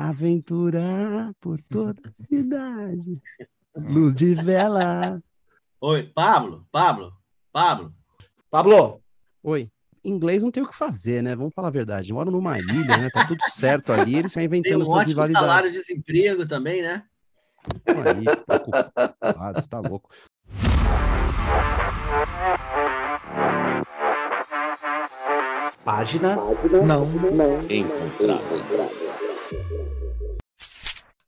Aventurar por toda a cidade. Luz de vela. Oi, Pablo, Pablo, Pablo. Pablo. Oi. Inglês não tem o que fazer, né? Vamos falar a verdade. Moram numa ilha, né? Tá tudo certo ali, eles estão inventando tem um essas rivalidades. salário de desemprego também, né? Aí, você tá louco. Página não encontrada.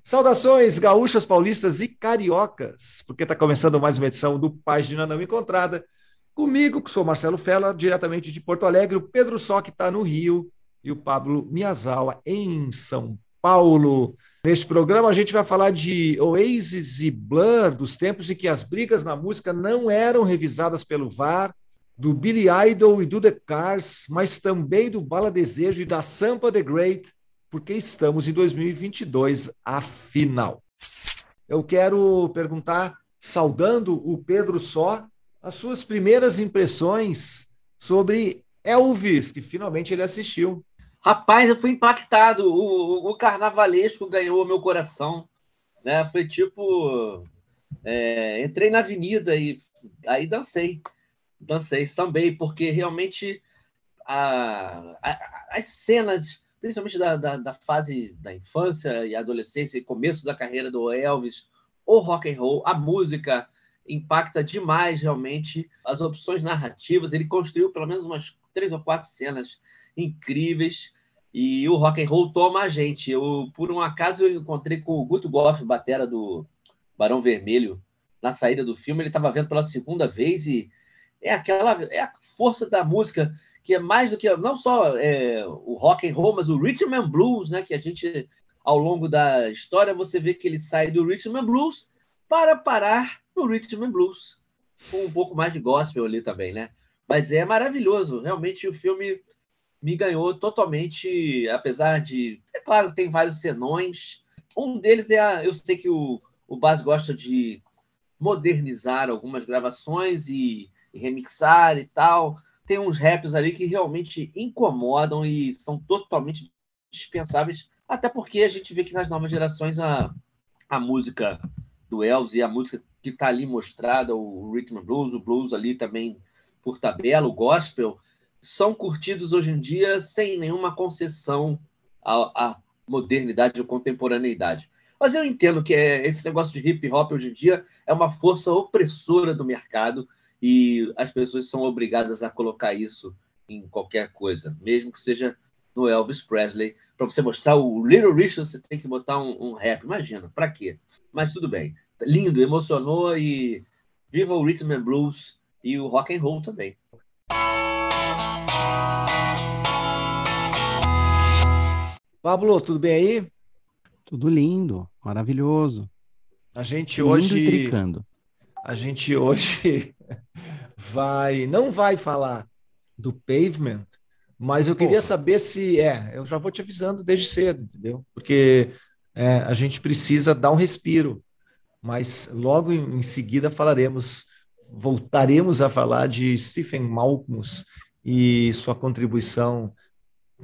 Saudações gaúchas, paulistas e cariocas, porque está começando mais uma edição do Página Não Encontrada. Comigo, que sou Marcelo Fella, diretamente de Porto Alegre, o Pedro Só, que está no Rio, e o Pablo Miyazawa, em São Paulo. Neste programa, a gente vai falar de Oasis e Blur, dos tempos em que as brigas na música não eram revisadas pelo VAR, do Billy Idol e do The Cars, mas também do Bala Desejo e da Sampa The Great, porque estamos em 2022, afinal. Eu quero perguntar, saudando o Pedro Só, as suas primeiras impressões sobre Elvis, que finalmente ele assistiu. Rapaz, eu fui impactado. O, o, o carnavalesco ganhou meu coração. Né? Foi tipo. É, entrei na avenida e aí dancei dancei, sambei, porque realmente a, a, as cenas, principalmente da, da, da, fase da infância e adolescência e começo da carreira do Elvis, o rock and roll, a música impacta demais realmente as opções narrativas. Ele construiu pelo menos umas três ou quatro cenas incríveis e o rock and roll toma a gente. Eu, por um acaso, eu encontrei com o Guto Goff, batera do Barão Vermelho, na saída do filme. Ele estava vendo pela segunda vez e é aquela é a força da música que é mais do que não só é, o rock and roll, mas o rhythm and blues, né? Que a gente ao longo da história você vê que ele sai do rhythm and blues para parar no rhythm and blues com um pouco mais de gospel ali também, né? Mas é maravilhoso, realmente o filme me ganhou totalmente, apesar de, é claro, tem vários senões. Um deles é a, eu sei que o o Baz gosta de modernizar algumas gravações e e remixar e tal. Tem uns raps ali que realmente incomodam e são totalmente dispensáveis, até porque a gente vê que nas novas gerações a, a música do Elvis e a música que está ali mostrada, o rhythm and blues, o blues ali também por tabela, o gospel, são curtidos hoje em dia sem nenhuma concessão à, à modernidade ou contemporaneidade. Mas eu entendo que é, esse negócio de hip hop hoje em dia é uma força opressora do mercado e as pessoas são obrigadas a colocar isso em qualquer coisa, mesmo que seja no Elvis Presley. Para você mostrar o Little Richard, você tem que botar um, um rap. Imagina, para quê? Mas tudo bem. Lindo, emocionou e viva o Rhythm and Blues e o rock and roll também. Pablo, tudo bem aí? Tudo lindo, maravilhoso. A gente lindo hoje. E tricando. A gente hoje vai, não vai falar do pavement, mas eu queria Porra. saber se é. Eu já vou te avisando desde cedo, entendeu? Porque é, a gente precisa dar um respiro. Mas logo em, em seguida falaremos, voltaremos a falar de Stephen Malkmus e sua contribuição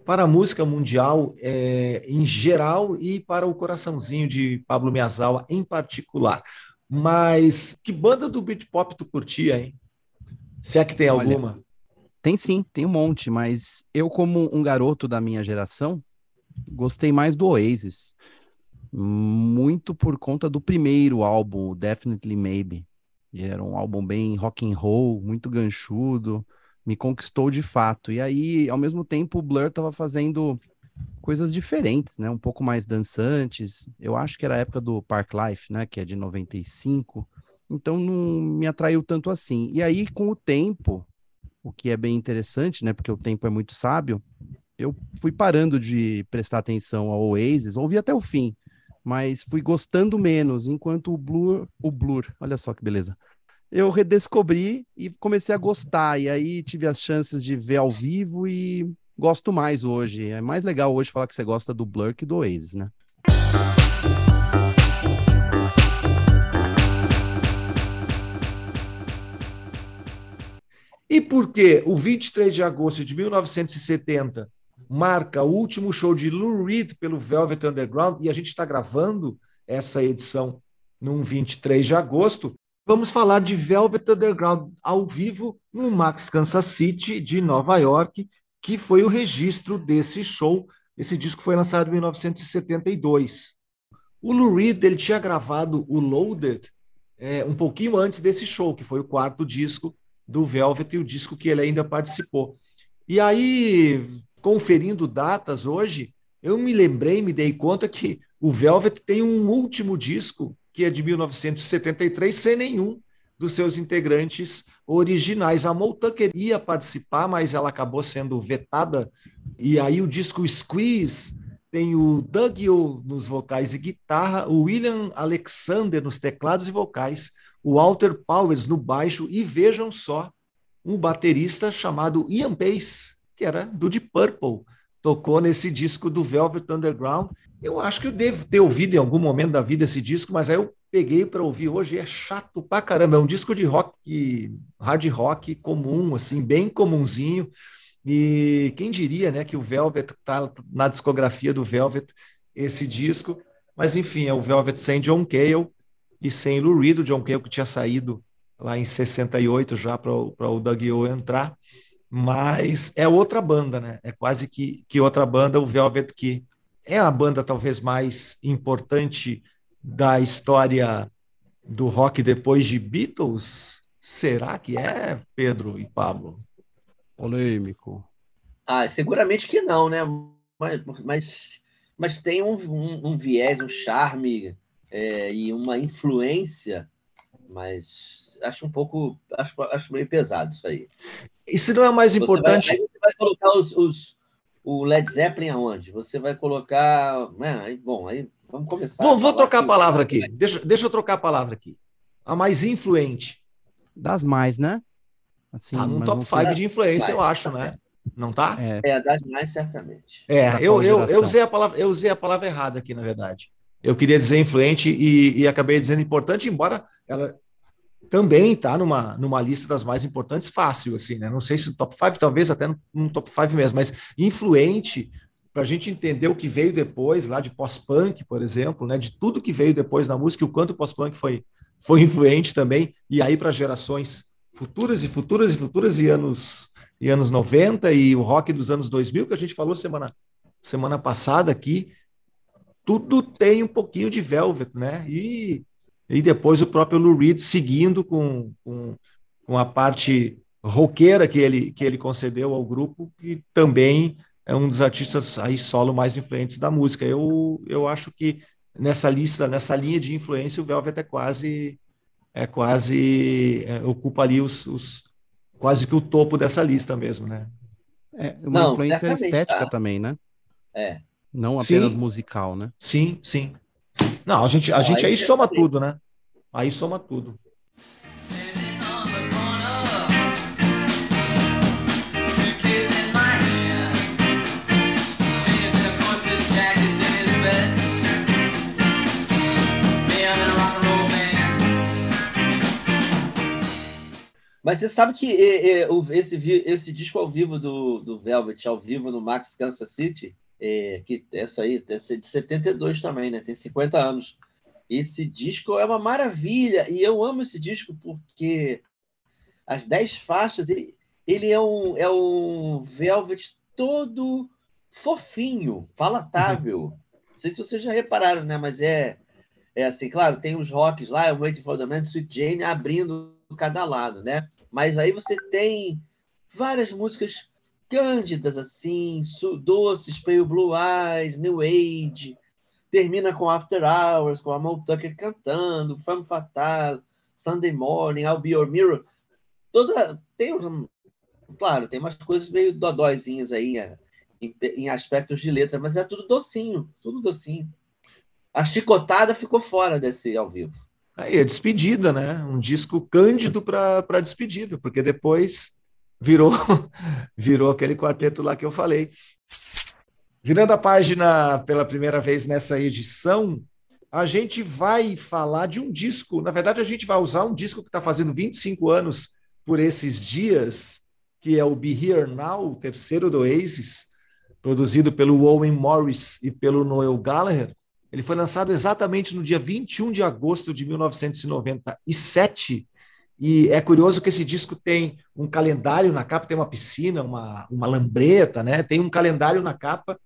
para a música mundial é, em geral e para o coraçãozinho de Pablo Miyazawa em particular. Mas que banda do Britpop tu curtia, hein? Se é que tem Olha, alguma. Tem sim, tem um monte, mas eu, como um garoto da minha geração, gostei mais do Oasis. Muito por conta do primeiro álbum, Definitely Maybe. Era um álbum bem rock and roll, muito ganchudo, me conquistou de fato. E aí, ao mesmo tempo, o Blur estava fazendo coisas diferentes, né? Um pouco mais dançantes. Eu acho que era a época do Park Life, né? Que é de 95. Então não me atraiu tanto assim. E aí, com o tempo, o que é bem interessante, né? Porque o tempo é muito sábio, eu fui parando de prestar atenção ao Oasis, ouvi até o fim, mas fui gostando menos, enquanto o Blur, o Blur, olha só que beleza. Eu redescobri e comecei a gostar, e aí tive as chances de ver ao vivo e gosto mais hoje. É mais legal hoje falar que você gosta do Blur que do Oasis, né? E por que o 23 de agosto de 1970 marca o último show de Lou Reed pelo Velvet Underground e a gente está gravando essa edição num 23 de agosto. Vamos falar de Velvet Underground ao vivo no Max Kansas City de Nova York, que foi o registro desse show. Esse disco foi lançado em 1972. O Lou Reed ele tinha gravado o Loaded é, um pouquinho antes desse show, que foi o quarto disco do Velvet e o disco que ele ainda participou. E aí, conferindo datas hoje, eu me lembrei, me dei conta que o Velvet tem um último disco, que é de 1973, sem nenhum dos seus integrantes originais. A Molta queria participar, mas ela acabou sendo vetada. E aí o disco Squeeze tem o Doug O nos vocais e guitarra, o William Alexander nos teclados e vocais, o Walter Powers no baixo e vejam só, um baterista chamado Ian Pace, que era do Deep Purple, tocou nesse disco do Velvet Underground. Eu acho que eu devo ter ouvido em algum momento da vida esse disco, mas aí eu peguei para ouvir hoje é chato pra caramba. É um disco de rock, hard rock comum, assim, bem comunzinho. E quem diria, né, que o Velvet tá na discografia do Velvet esse disco. Mas enfim, é o Velvet sem John Cale e sem Lou Reed, o John Cale que tinha saído lá em 68 já para o Doug O entrar, mas é outra banda, né? É quase que, que outra banda, o Velvet, que é a banda talvez mais importante da história do rock depois de Beatles. Será que é, Pedro e Pablo? Polêmico. Ah, seguramente que não, né? Mas, mas, mas tem um, um, um viés, um charme é, e uma influência, mas acho um pouco, acho, acho meio pesado isso aí. E se não é mais você importante. Vai, você vai colocar os, os, o Led Zeppelin aonde? Você vai colocar. Né? Bom, aí vamos começar. Vou, vou trocar a palavra aqui. Deixa, deixa eu trocar a palavra aqui. A mais influente. Das mais, né? Assim, tá no top 5 de influência, eu acho, tá né? Certo. Não tá? É. é, das mais, certamente. É, eu, eu, eu, usei a palavra, eu usei a palavra errada aqui, na verdade. Eu queria dizer influente e, e acabei dizendo importante, embora ela também está numa, numa lista das mais importantes, fácil, assim, né? Não sei se no top 5, talvez até no, no top 5 mesmo, mas influente para a gente entender o que veio depois, lá de pós-punk, por exemplo, né? De tudo que veio depois na música, o quanto o pós-punk foi, foi influente também, e aí para gerações futuras e futuras e futuras e anos e anos 90 e o rock dos anos 2000 que a gente falou semana semana passada aqui, tudo tem um pouquinho de Velvet, né? E, e depois o próprio Lou Reed seguindo com, com, com a parte roqueira que ele, que ele concedeu ao grupo, que também é um dos artistas aí solo mais influentes da música. Eu, eu acho que nessa lista, nessa linha de influência, o Velvet é quase é quase é, ocupa ali os, os, quase que o topo dessa lista mesmo, né? É uma Não, influência estética tá. também, né? É. Não apenas sim. musical, né? Sim, sim. Não, a gente, a gente aí, aí soma tudo, né? Aí soma tudo. Mas você sabe que é, é, esse, esse disco ao vivo do, do Velvet, ao vivo no Max Kansas City, é, que essa aí é de 72 também, né? Tem 50 anos. Esse disco é uma maravilha e eu amo esse disco porque as 10 faixas, ele, ele é, um, é um Velvet todo fofinho, palatável. Uhum. Não sei se vocês já repararam, né? Mas é, é assim, claro, tem os rocks lá, o Waiting for the Man, Sweet Jane, abrindo cada lado, né? Mas aí você tem várias músicas cândidas, assim, doces, Pale Blue Eyes, New Age, termina com After Hours, com a Mal Tucker cantando, Femme Fatale, Sunday Morning, I'll Be Your Mirror. Toda, tem, claro, tem umas coisas meio dodóizinhas aí em, em aspectos de letra, mas é tudo docinho, tudo docinho. A chicotada ficou fora desse ao vivo. Aí é despedida, né? Um disco cândido para despedida, porque depois virou virou aquele quarteto lá que eu falei. Virando a página pela primeira vez nessa edição, a gente vai falar de um disco. Na verdade, a gente vai usar um disco que está fazendo 25 anos por esses dias, que é o Be Here Now, o terceiro do Oasis. produzido pelo Owen Morris e pelo Noel Gallagher, ele foi lançado exatamente no dia 21 de agosto de 1997. E é curioso que esse disco tem um calendário na capa, tem uma piscina, uma, uma lambreta, né? Tem um calendário na capa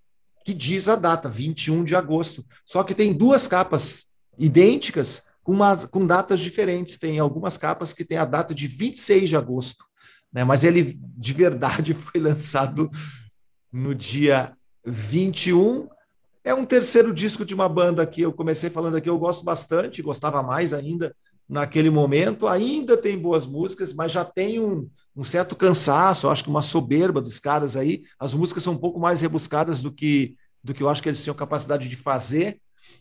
que diz a data, 21 de agosto. Só que tem duas capas idênticas com, com datas diferentes. Tem algumas capas que tem a data de 26 de agosto, né? Mas ele de verdade foi lançado no dia 21 é um terceiro disco de uma banda que eu comecei falando aqui, eu gosto bastante, gostava mais ainda naquele momento. Ainda tem boas músicas, mas já tem um, um certo cansaço, acho que uma soberba dos caras aí. As músicas são um pouco mais rebuscadas do que, do que eu acho que eles tinham capacidade de fazer.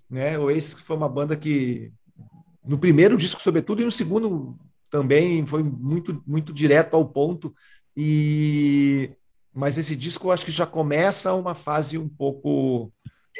Né? O Ace foi uma banda que, no primeiro disco, sobretudo, e no segundo também foi muito, muito direto ao ponto. E mas esse disco eu acho que já começa uma fase um pouco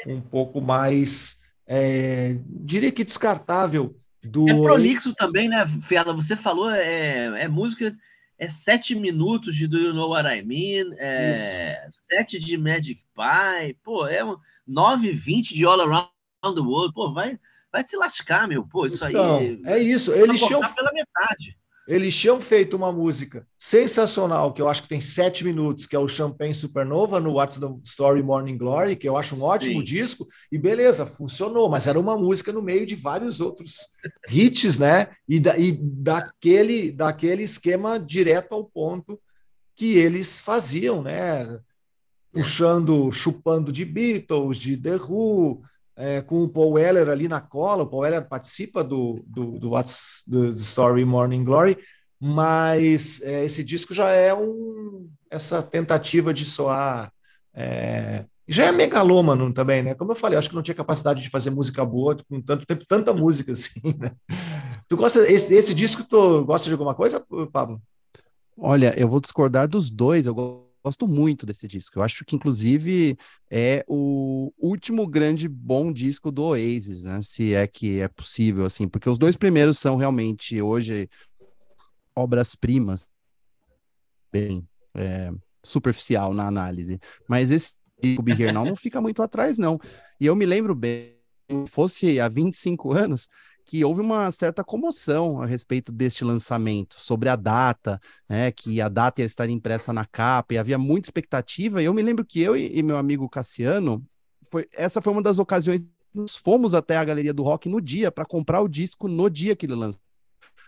um pouco mais, é, diria que descartável do. É prolixo também, né, Fela? Você falou, é, é música, é sete minutos de Do You Know What I Mean, é sete de Magic Pie, pô, é um 9 20 de All Around the World, pô, vai, vai se lascar, meu, pô, isso então, aí. É isso, eles tinham. pela metade. Eles tinham feito uma música sensacional, que eu acho que tem sete minutos, que é o Champagne Supernova, no What's the Story Morning Glory, que eu acho um ótimo Sim. disco, e beleza, funcionou, mas era uma música no meio de vários outros hits, né? E, da, e daquele, daquele esquema direto ao ponto que eles faziam, né? Puxando, chupando de Beatles, de The Who, é, com o Paul Weller ali na cola. O Paul Weller participa do, do, do What's the Story Morning Glory, mas é, esse disco já é um, essa tentativa de soar. É, já é megalômano também, né? Como eu falei, acho que não tinha capacidade de fazer música boa com tanto tempo, tanta música assim, né? Tu gosta esse, esse disco? Tu gosta de alguma coisa, Pablo? Olha, eu vou discordar dos dois. Eu gosto muito desse disco. Eu acho que, inclusive, é o último grande bom disco do Oasis, né? Se é que é possível, assim, porque os dois primeiros são realmente hoje obras-primas, bem é, superficial na análise. Mas esse disco Be Here Now não fica muito atrás, não. E eu me lembro bem, fosse há 25 anos, que houve uma certa comoção a respeito deste lançamento, sobre a data, né, que a data ia estar impressa na capa, e havia muita expectativa, e eu me lembro que eu e, e meu amigo Cassiano, foi, essa foi uma das ocasiões nós fomos até a Galeria do Rock no dia para comprar o disco no dia que ele lançou.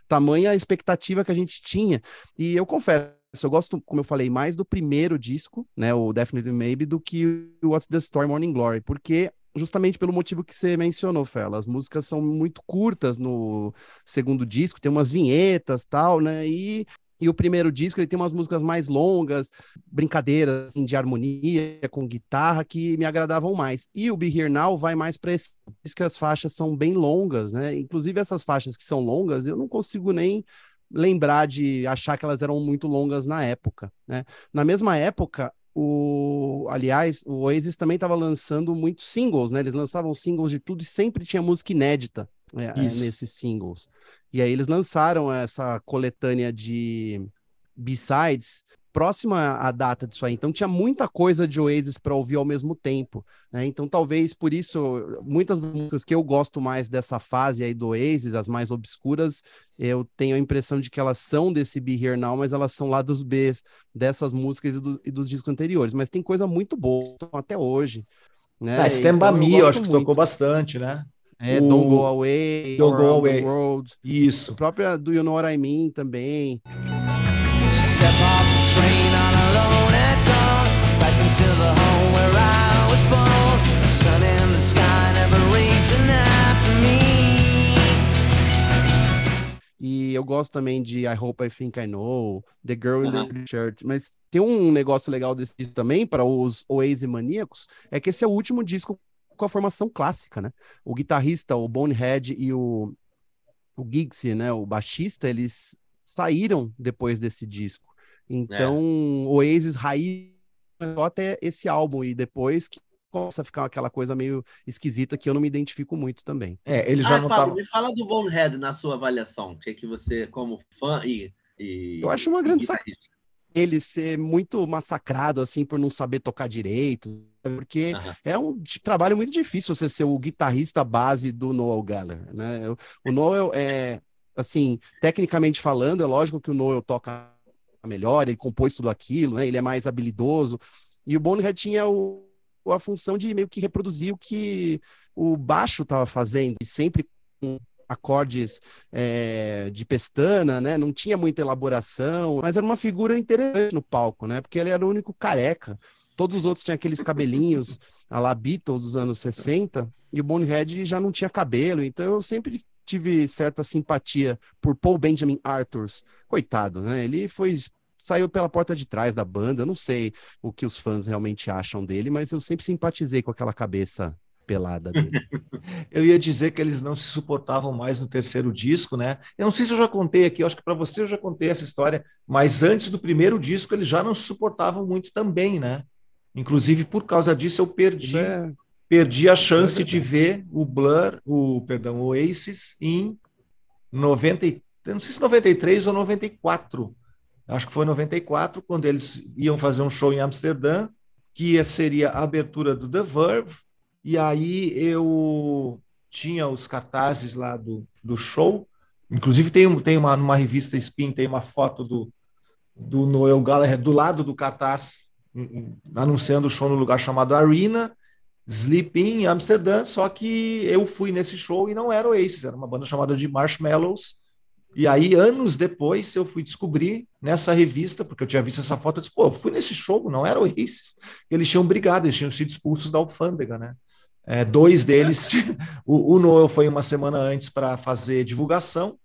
Tamanha a expectativa que a gente tinha. E eu confesso, eu gosto, como eu falei, mais do primeiro disco, né, o Definitely Maybe, do que o What's the Story Morning Glory, porque justamente pelo motivo que você mencionou, Fela. As músicas são muito curtas no segundo disco, tem umas vinhetas tal, né? E, e o primeiro disco ele tem umas músicas mais longas, brincadeiras assim, de harmonia com guitarra que me agradavam mais. E o Be Here Now vai mais para esse que as faixas são bem longas, né? Inclusive essas faixas que são longas, eu não consigo nem lembrar de achar que elas eram muito longas na época, né? Na mesma época, o, aliás, o Oasis também estava lançando muitos singles, né? Eles lançavam singles de tudo e sempre tinha música inédita é, é nesses singles. E aí eles lançaram essa coletânea de B-sides próxima à data disso aí. Então tinha muita coisa de Oasis para ouvir ao mesmo tempo. Né? Então talvez por isso muitas músicas que eu gosto mais dessa fase aí do Oasis, as mais obscuras, eu tenho a impressão de que elas são desse Be Here Now, mas elas são lá dos Bs dessas músicas e, do, e dos discos anteriores. Mas tem coisa muito boa até hoje. Né? Ah, Stand então, Me, eu, acho que muito. tocou bastante, né? É, o... Don't Go Away, Don't Go Away. World. Isso. A própria Do You Know What I Mean também. Step off the train on alone at dawn Back into the home where I was born. Sun in the sky never raised the night to me. E eu gosto também de I Hope I Think I Know, The Girl in the Shirt, mas tem um negócio legal desse disco também para os Oasis maníacos, é que esse é o último disco com a formação clássica, né? O guitarrista, o Bonehead e o o Giggsy, né, o baixista, eles saíram depois desse disco. Então, é. Oasis raiz só até esse álbum e depois que começa a ficar aquela coisa meio esquisita que eu não me identifico muito também. É, ele já ah, não Pablo, tava... me fala do Bonehead na sua avaliação, o que é que você como fã e, e Eu acho uma grande sac... ele ser muito massacrado assim por não saber tocar direito, porque uhum. é um trabalho muito difícil você ser o guitarrista base do Noel Gallagher, né? O Noel é assim, tecnicamente falando, é lógico que o Noel toca melhor, ele compôs tudo aquilo, né? Ele é mais habilidoso. E o Bonehead tinha o, a função de meio que reproduzir o que o baixo estava fazendo, e sempre com acordes é, de pestana, né? Não tinha muita elaboração, mas era uma figura interessante no palco, né? Porque ele era o único careca. Todos os outros tinham aqueles cabelinhos a la Beatles dos anos 60, e o Bonehead já não tinha cabelo, então eu sempre tive certa simpatia por Paul Benjamin Arthurs. Coitado, né? Ele foi saiu pela porta de trás da banda. Eu não sei o que os fãs realmente acham dele, mas eu sempre simpatizei com aquela cabeça pelada dele. eu ia dizer que eles não se suportavam mais no terceiro disco, né? Eu não sei se eu já contei aqui, eu acho que para você eu já contei essa história, mas antes do primeiro disco eles já não se suportavam muito também, né? Inclusive por causa disso eu perdi é... perdi a chance de ver o Blur, o perdão, o Oasis em 90, não sei se 93 ou 94 acho que foi em 94, quando eles iam fazer um show em Amsterdã, que seria a abertura do The Verve, e aí eu tinha os cartazes lá do, do show, inclusive tem, tem uma, numa revista Spin, tem uma foto do, do Noel Gallagher do lado do cartaz, anunciando o show no lugar chamado Arena, Sleeping em Amsterdã, só que eu fui nesse show e não era o Aces, era uma banda chamada de Marshmallows, e aí, anos depois, eu fui descobrir nessa revista, porque eu tinha visto essa foto, eu disse, pô, eu fui nesse show, não era o Aces. Eles tinham brigado, eles tinham sido expulsos da alfândega, né? É, dois deles, o, o Noel foi uma semana antes para fazer divulgação,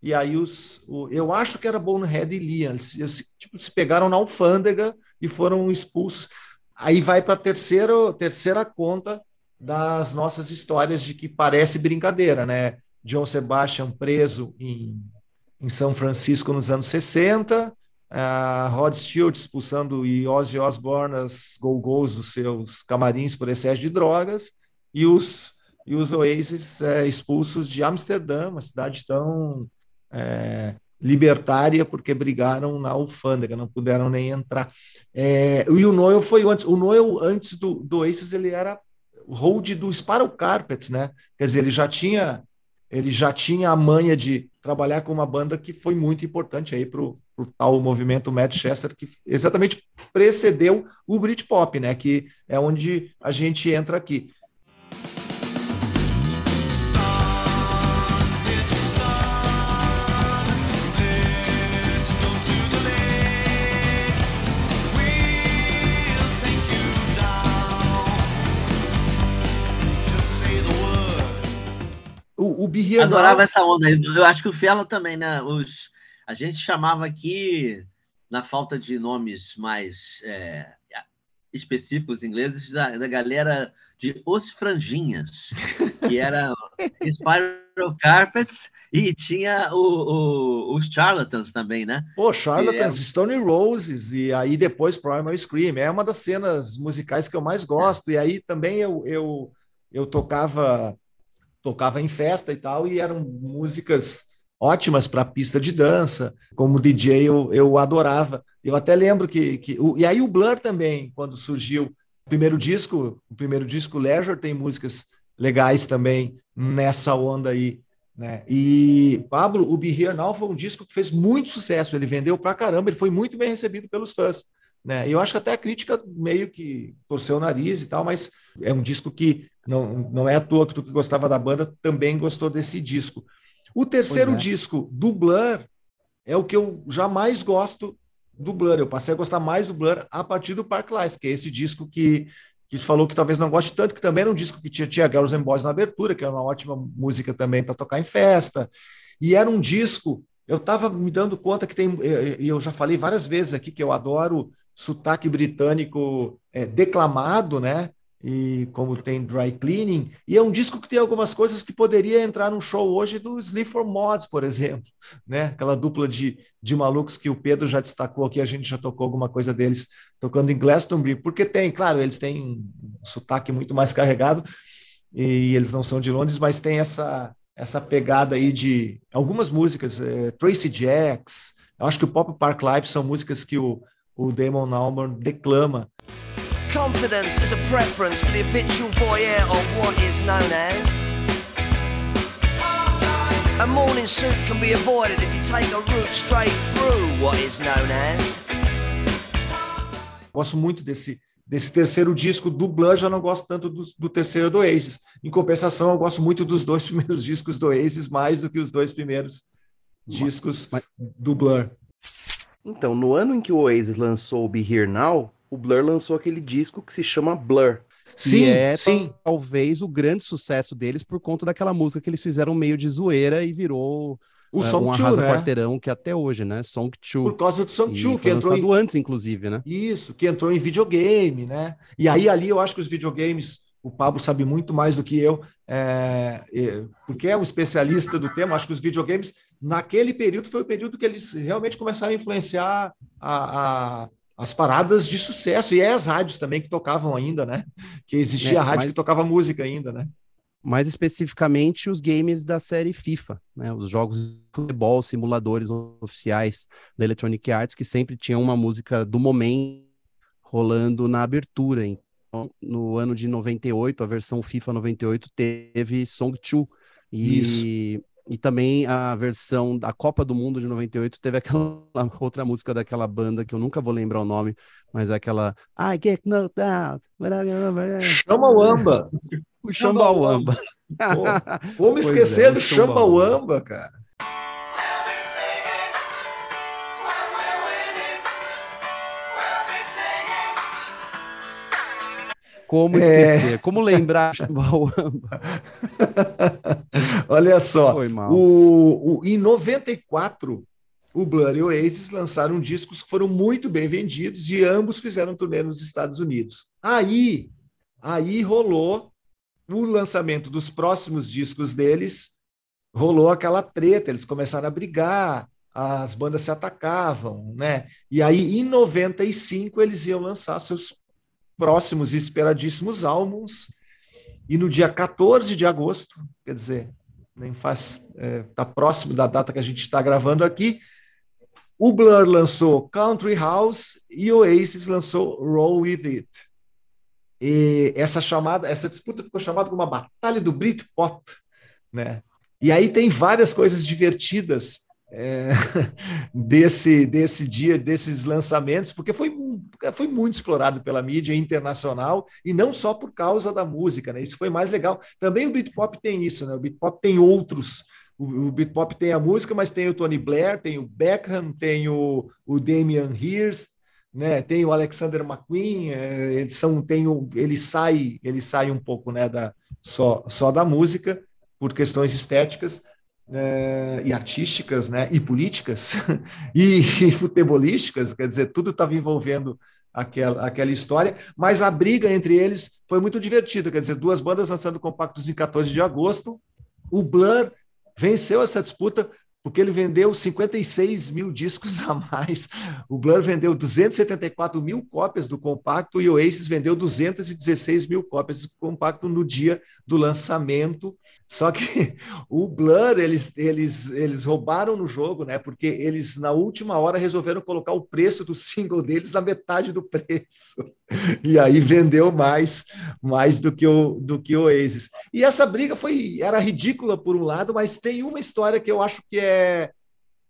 e aí os, o, eu acho que era Bonehead e Liam, eles, eles tipo, se pegaram na alfândega e foram expulsos. Aí vai para a terceira, terceira conta das nossas histórias de que parece brincadeira, né? John Sebastian preso em em São Francisco nos anos 60, a Rod Stewart expulsando o Ozzy Osbourne as dos seus camarins por excesso de drogas, e os, e os Oasis é, expulsos de Amsterdã, uma cidade tão é, libertária, porque brigaram na alfândega, não puderam nem entrar. É, e o Noel foi antes, o Noel antes do, do Oasis, ele era hold do Sparrow Carpets, né? Quer dizer, ele já tinha ele já tinha a manha de trabalhar com uma banda que foi muito importante aí para o tal movimento Manchester, que exatamente precedeu o Britpop, né? Que é onde a gente entra aqui. O, Be Adorava essa onda. Eu acho que o Fela também, né? Os, a gente chamava aqui, na falta de nomes mais é, específicos ingleses, da, da galera de Os Franjinhas, que era Spiral Carpets e tinha o, o, os Charlatans também, né? Pô, Charlatans, é... Stone Roses e aí depois Primal Scream. É uma das cenas musicais que eu mais gosto. É. E aí também eu, eu, eu tocava tocava em festa e tal, e eram músicas ótimas para pista de dança. Como DJ, eu, eu adorava. Eu até lembro que. que o, e aí o Blur também, quando surgiu o primeiro disco, o primeiro disco Leisure tem músicas legais também nessa onda aí. Né? E Pablo, o Be Here Now foi um disco que fez muito sucesso. Ele vendeu pra caramba, ele foi muito bem recebido pelos fãs. Né? Eu acho que até a crítica meio que torceu o nariz e tal, mas é um disco que não, não é à toa que tu que gostava da banda também gostou desse disco. O terceiro é. disco do Blur é o que eu jamais gosto do Blur. Eu passei a gostar mais do Blur a partir do Park Life, que é esse disco que, que falou que talvez não goste tanto, que também era um disco que tinha, tinha Girls and Boys na abertura, que é uma ótima música também para tocar em festa. E era um disco, eu estava me dando conta que tem, e eu já falei várias vezes aqui que eu adoro sotaque britânico é, declamado, né? e como tem dry cleaning, e é um disco que tem algumas coisas que poderia entrar num show hoje do Sleep for Mods, por exemplo, né? Aquela dupla de, de malucos que o Pedro já destacou aqui, a gente já tocou alguma coisa deles tocando em Glastonbury, porque tem, claro, eles têm um sotaque muito mais carregado e eles não são de Londres, mas tem essa essa pegada aí de algumas músicas, é, Tracy Jacks, eu acho que o Pop Park Live são músicas que o o Damon Albarn declama. Confidence is a preference for the habitual voyeur of what is known as. A morning suit can be avoided if you take a route straight through what is known as. Gosto muito desse desse terceiro disco do Blur, já não gosto tanto do, do, terceiro do Oasis. Em compensação, eu gosto muito dos dois primeiros discos do Oasis, mais do que os dois primeiros discos Mas... do Blur. Então, no ano em que o Oasis lançou o Be Here Now, o Blur lançou aquele disco que se chama Blur. Sim, é sim. talvez o grande sucesso deles por conta daquela música que eles fizeram meio de zoeira e virou o é, Song um arrasa né? quarteirão que até hoje, né? Song 2. Por causa do Song 2, que entrou em... antes, inclusive, né? Isso, que entrou em videogame, né? E aí ali eu acho que os videogames, o Pablo sabe muito mais do que eu, é... porque é um especialista do tema, acho que os videogames, naquele período, foi o período que eles realmente começaram a influenciar a, a as paradas de sucesso e as rádios também que tocavam ainda, né? Que existia é, a rádio mas... que tocava música ainda, né? mais especificamente os games da série FIFA, né? os jogos de futebol, simuladores oficiais da Electronic Arts, que sempre tinham uma música do momento rolando na abertura. Então, no ano de 98, a versão FIFA 98 teve Song 2, e, e também a versão da Copa do Mundo de 98 teve aquela outra música daquela banda que eu nunca vou lembrar o nome, mas é aquela I get knocked out. Chama o Amba. O Chambauamba. Vamos esquecer é, do Chambauamba, cara. Como esquecer? É... Como lembrar Chambauamba? Olha só, o, o, em 94, o Blur e o Oasis lançaram discos que foram muito bem vendidos e ambos fizeram turnê nos Estados Unidos. Aí, aí rolou o lançamento dos próximos discos deles, rolou aquela treta, eles começaram a brigar, as bandas se atacavam, né? E aí, em 95, eles iam lançar seus próximos e esperadíssimos álbuns, e no dia 14 de agosto, quer dizer, nem faz, é, tá próximo da data que a gente está gravando aqui, o Blur lançou Country House e o Oasis lançou Roll With It. E essa chamada, essa disputa ficou chamada como uma batalha do Britpop, né? E aí tem várias coisas divertidas é, desse, desse dia, desses lançamentos, porque foi, foi muito explorado pela mídia internacional e não só por causa da música, né? Isso foi mais legal. Também o Britpop tem isso, né? O Britpop tem outros. O, o Britpop tem a música, mas tem o Tony Blair, tem o Beckham, tem o, o Damian Hirst, né? Tem o Alexander McQueen, é, eles são, tem o, ele sai, ele sai um pouco, né, da só só da música por questões estéticas é, e artísticas, né, e políticas e, e futebolísticas, quer dizer, tudo estava envolvendo aquela, aquela história, mas a briga entre eles foi muito divertida, quer dizer, duas bandas lançando compactos em 14 de agosto, o Blur venceu essa disputa porque ele vendeu 56 mil discos a mais. O Blur vendeu 274 mil cópias do compacto e o Oasis vendeu 216 mil cópias do compacto no dia do lançamento. Só que o Blur, eles, eles, eles roubaram no jogo, né? Porque eles, na última hora, resolveram colocar o preço do single deles na metade do preço. E aí vendeu mais, mais do que o, do que o Oasis. E essa briga foi era ridícula por um lado, mas tem uma história que eu acho que é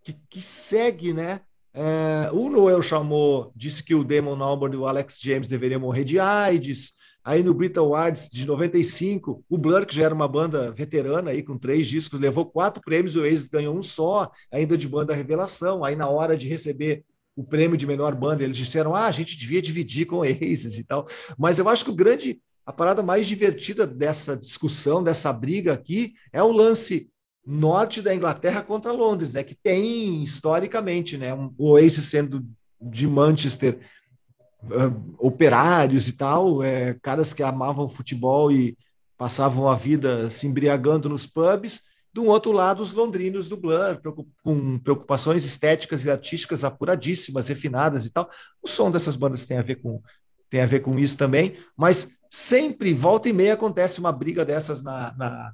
que, que segue, né? É, o Noel chamou, disse que o Damon Albarn e o Alex James deveriam morrer de AIDS. Aí no Brit Awards de 95, o Blur, que já era uma banda veterana aí com três discos, levou quatro prêmios, o Oasis ganhou um só, ainda de banda revelação. Aí na hora de receber o prêmio de melhor banda, eles disseram: "Ah, a gente devia dividir com o Oasis e tal". Mas eu acho que o grande a parada mais divertida dessa discussão, dessa briga aqui, é o lance norte da Inglaterra contra Londres, né? Que tem historicamente, né? O Oasis sendo de Manchester, uh, operários e tal, é, caras que amavam futebol e passavam a vida se embriagando nos pubs. Do outro lado, os londrinos do Blur, com preocupações estéticas e artísticas apuradíssimas, refinadas e tal. O som dessas bandas tem a ver com tem a ver com isso também, mas sempre, volta e meia, acontece uma briga dessas na, na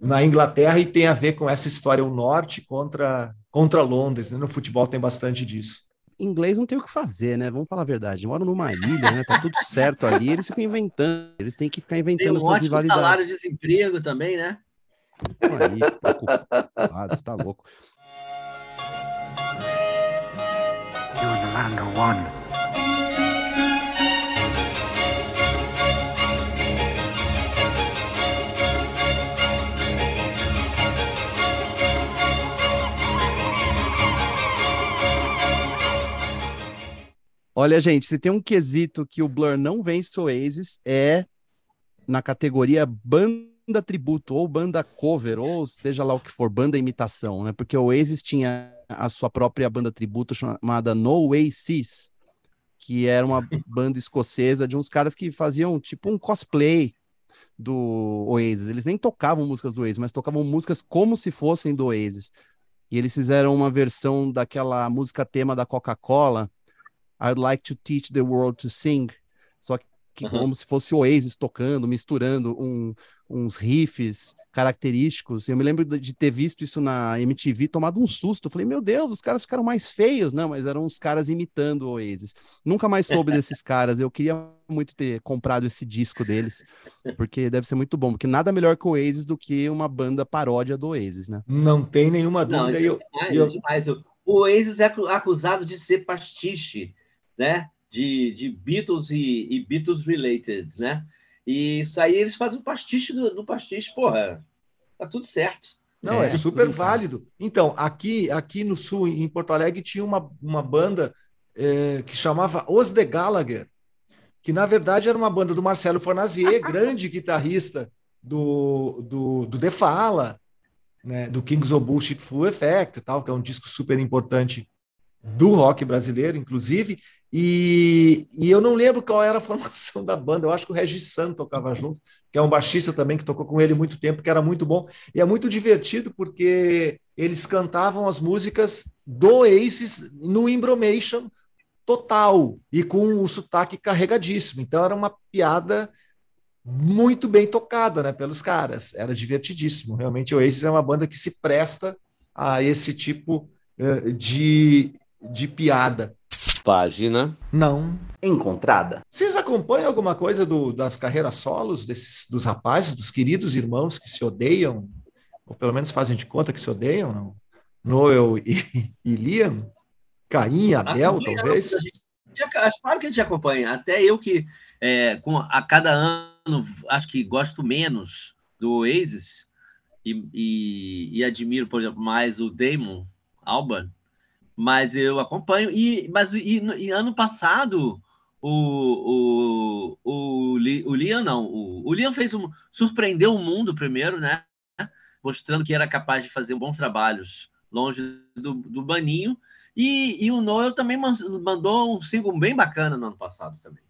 na Inglaterra e tem a ver com essa história, o norte contra, contra Londres. Né? No futebol tem bastante disso. inglês não tem o que fazer, né? Vamos falar a verdade. Moram numa ilha, né? Tá tudo certo ali. Eles ficam inventando. Eles têm que ficar inventando tem um essas rivalidades. salário de desemprego também, né? Aí, preocupado, tá louco. You one. Olha, gente, se tem um quesito que o Blur não vence o Oasis é na categoria banda tributo ou banda cover, ou seja lá o que for, banda imitação, né? Porque o Oasis tinha a sua própria banda tributo chamada No Oasis, que era uma banda escocesa de uns caras que faziam tipo um cosplay do Oasis. Eles nem tocavam músicas do Oasis, mas tocavam músicas como se fossem do Oasis. E eles fizeram uma versão daquela música tema da Coca-Cola, I'd like to teach the world to sing. Só que uhum. como se fosse Oasis tocando, misturando um, uns riffs característicos. Eu me lembro de ter visto isso na MTV, tomado um susto. falei, meu Deus, os caras ficaram mais feios. Não, mas eram os caras imitando o Oasis. Nunca mais soube desses caras. Eu queria muito ter comprado esse disco deles, porque deve ser muito bom. Porque nada melhor que o Oasis do que uma banda paródia do Oasis, né? Não tem nenhuma dúvida. Não, eu, eu... Demais. O Oasis é acusado de ser pastiche né? De, de Beatles e, e, Beatles related, né? E isso aí eles fazem um pastiche do, do pastiche, porra, tá tudo certo. Não, é, é super válido. Então, aqui, aqui no sul, em Porto Alegre, tinha uma, uma banda é, que chamava Os de Gallagher, que na verdade era uma banda do Marcelo Fornazier, grande guitarrista do, do, do The Fala, né, do Kings of Bullshit Full Effect, tal, que é um disco super importante do rock brasileiro, inclusive, e, e, eu não lembro qual era a formação da banda, eu acho que o Regis San tocava junto, que é um baixista também que tocou com ele muito tempo, que era muito bom. E é muito divertido porque eles cantavam as músicas do Aces no Imbromation total e com o sotaque carregadíssimo. Então era uma piada muito bem tocada né, pelos caras, era divertidíssimo. Realmente o Aces é uma banda que se presta a esse tipo uh, de, de piada. Página não encontrada. Vocês acompanham alguma coisa do, das carreiras solos desses, dos rapazes, dos queridos irmãos que se odeiam? Ou pelo menos fazem de conta que se odeiam, não? Noel e, e Liam? Caim, Abel, talvez? claro que a gente acompanha. Até eu que é, com, a cada ano acho que gosto menos do Oasis e, e, e admiro, por exemplo, mais o Damon Alban mas eu acompanho. E, mas e, e ano passado, o, o, o, o Liam não, o, o Liam fez um. surpreendeu o mundo primeiro, né? Mostrando que era capaz de fazer bons trabalhos longe do, do Baninho. E, e o Noel também mandou um single bem bacana no ano passado também.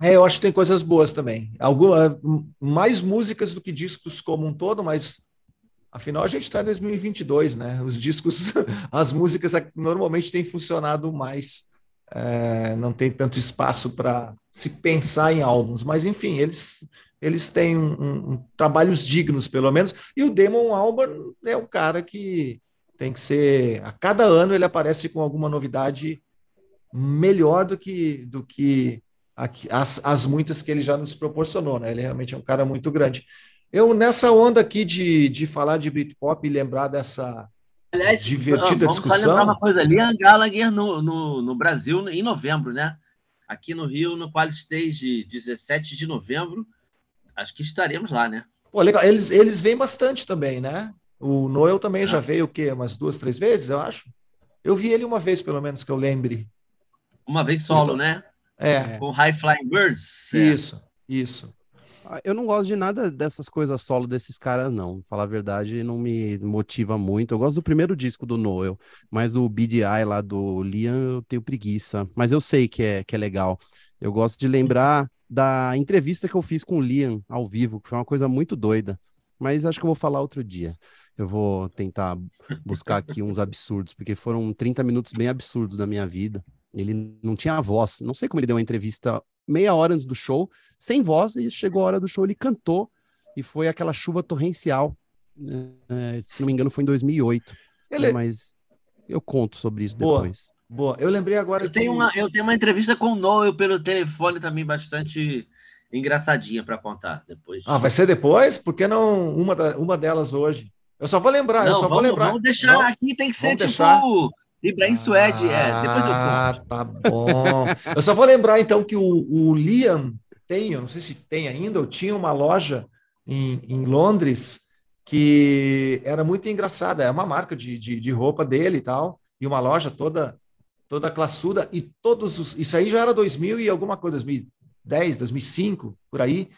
É, eu acho que tem coisas boas também. Alguma, mais músicas do que discos como um todo, mas Afinal, a gente está em 2022, né? Os discos, as músicas normalmente têm funcionado mais, é, não tem tanto espaço para se pensar em álbuns, mas enfim, eles, eles têm um, um, trabalhos dignos, pelo menos. E o Damon Albarn é um cara que tem que ser. A cada ano ele aparece com alguma novidade melhor do que, do que as, as muitas que ele já nos proporcionou, né? Ele realmente é um cara muito grande. Eu, nessa onda aqui de, de falar de Britpop e lembrar dessa Aliás, divertida vamos discussão. Vamos lembrar uma coisa: Liam Gallagher no, no, no Brasil em novembro, né? Aqui no Rio, no Qual Stage, 17 de novembro. Acho que estaremos lá, né? Pô, legal. Eles, eles vêm bastante também, né? O Noel também ah. já veio o quê? Umas duas, três vezes, eu acho. Eu vi ele uma vez, pelo menos, que eu lembre. Uma vez solo, né? É. Com High Flying Birds. Isso, é. isso. Ah, eu não gosto de nada dessas coisas solo desses caras, não. Falar a verdade, não me motiva muito. Eu gosto do primeiro disco do Noel, mas o BDI lá do Liam eu tenho preguiça. Mas eu sei que é, que é legal. Eu gosto de lembrar da entrevista que eu fiz com o Liam ao vivo, que foi uma coisa muito doida. Mas acho que eu vou falar outro dia. Eu vou tentar buscar aqui uns absurdos, porque foram 30 minutos bem absurdos da minha vida. Ele não tinha voz. Não sei como ele deu uma entrevista meia hora antes do show, sem voz, e chegou a hora do show, ele cantou, e foi aquela chuva torrencial. É, se não me engano, foi em 2008. Ele... É, mas eu conto sobre isso Boa. depois. Boa. Eu lembrei agora eu que... Tenho uma, eu tenho uma entrevista com o Noel pelo telefone também bastante engraçadinha para contar depois. Ah, vai ser depois? Por que não uma, da, uma delas hoje? Eu só vou lembrar, não, eu só vamos, vou lembrar. Vamos deixar vamos, aqui, tem que ser tipo deixar... Ibrahim Suede. Ah, é, depois eu conto. tá bom. eu só vou lembrar então que o, o Liam tem, eu não sei se tem ainda, ou tinha uma loja em, em Londres que era muito engraçada, é uma marca de, de, de roupa dele e tal, e uma loja toda toda classuda, e todos os. Isso aí já era 2000 e alguma coisa, 2010, 2005, por aí.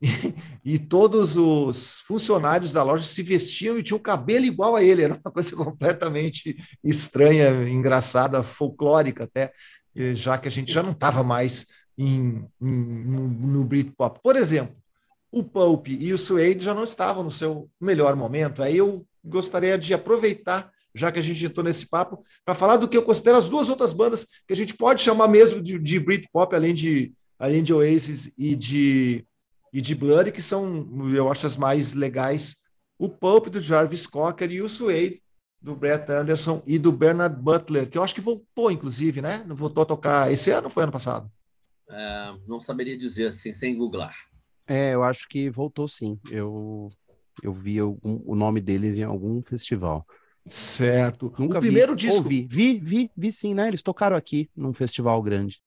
E, todos os funcionários da loja se vestiam e tinham cabelo igual a ele. Era uma coisa completamente estranha, engraçada, folclórica até, já que a gente já não estava mais em, em, no, no Britpop. Por exemplo, o Pulp e o Suede já não estavam no seu melhor momento. Aí eu gostaria de aproveitar já que a gente entrou nesse papo, para falar do que eu considero as duas outras bandas que a gente pode chamar mesmo de, de Britpop, além de, além de Oasis e de, e de Blood, que são, eu acho, as mais legais. O Pulp do Jarvis Cocker e o Suede do Brett Anderson e do Bernard Butler, que eu acho que voltou, inclusive, né? Não voltou a tocar esse ano ou foi ano passado? É, não saberia dizer assim, sem googlar. É, eu acho que voltou sim. Eu, eu vi algum, o nome deles em algum festival. Certo. Nunca o primeiro vi. disco. Ouvi. Vi, vi, vi sim, né? Eles tocaram aqui num festival grande.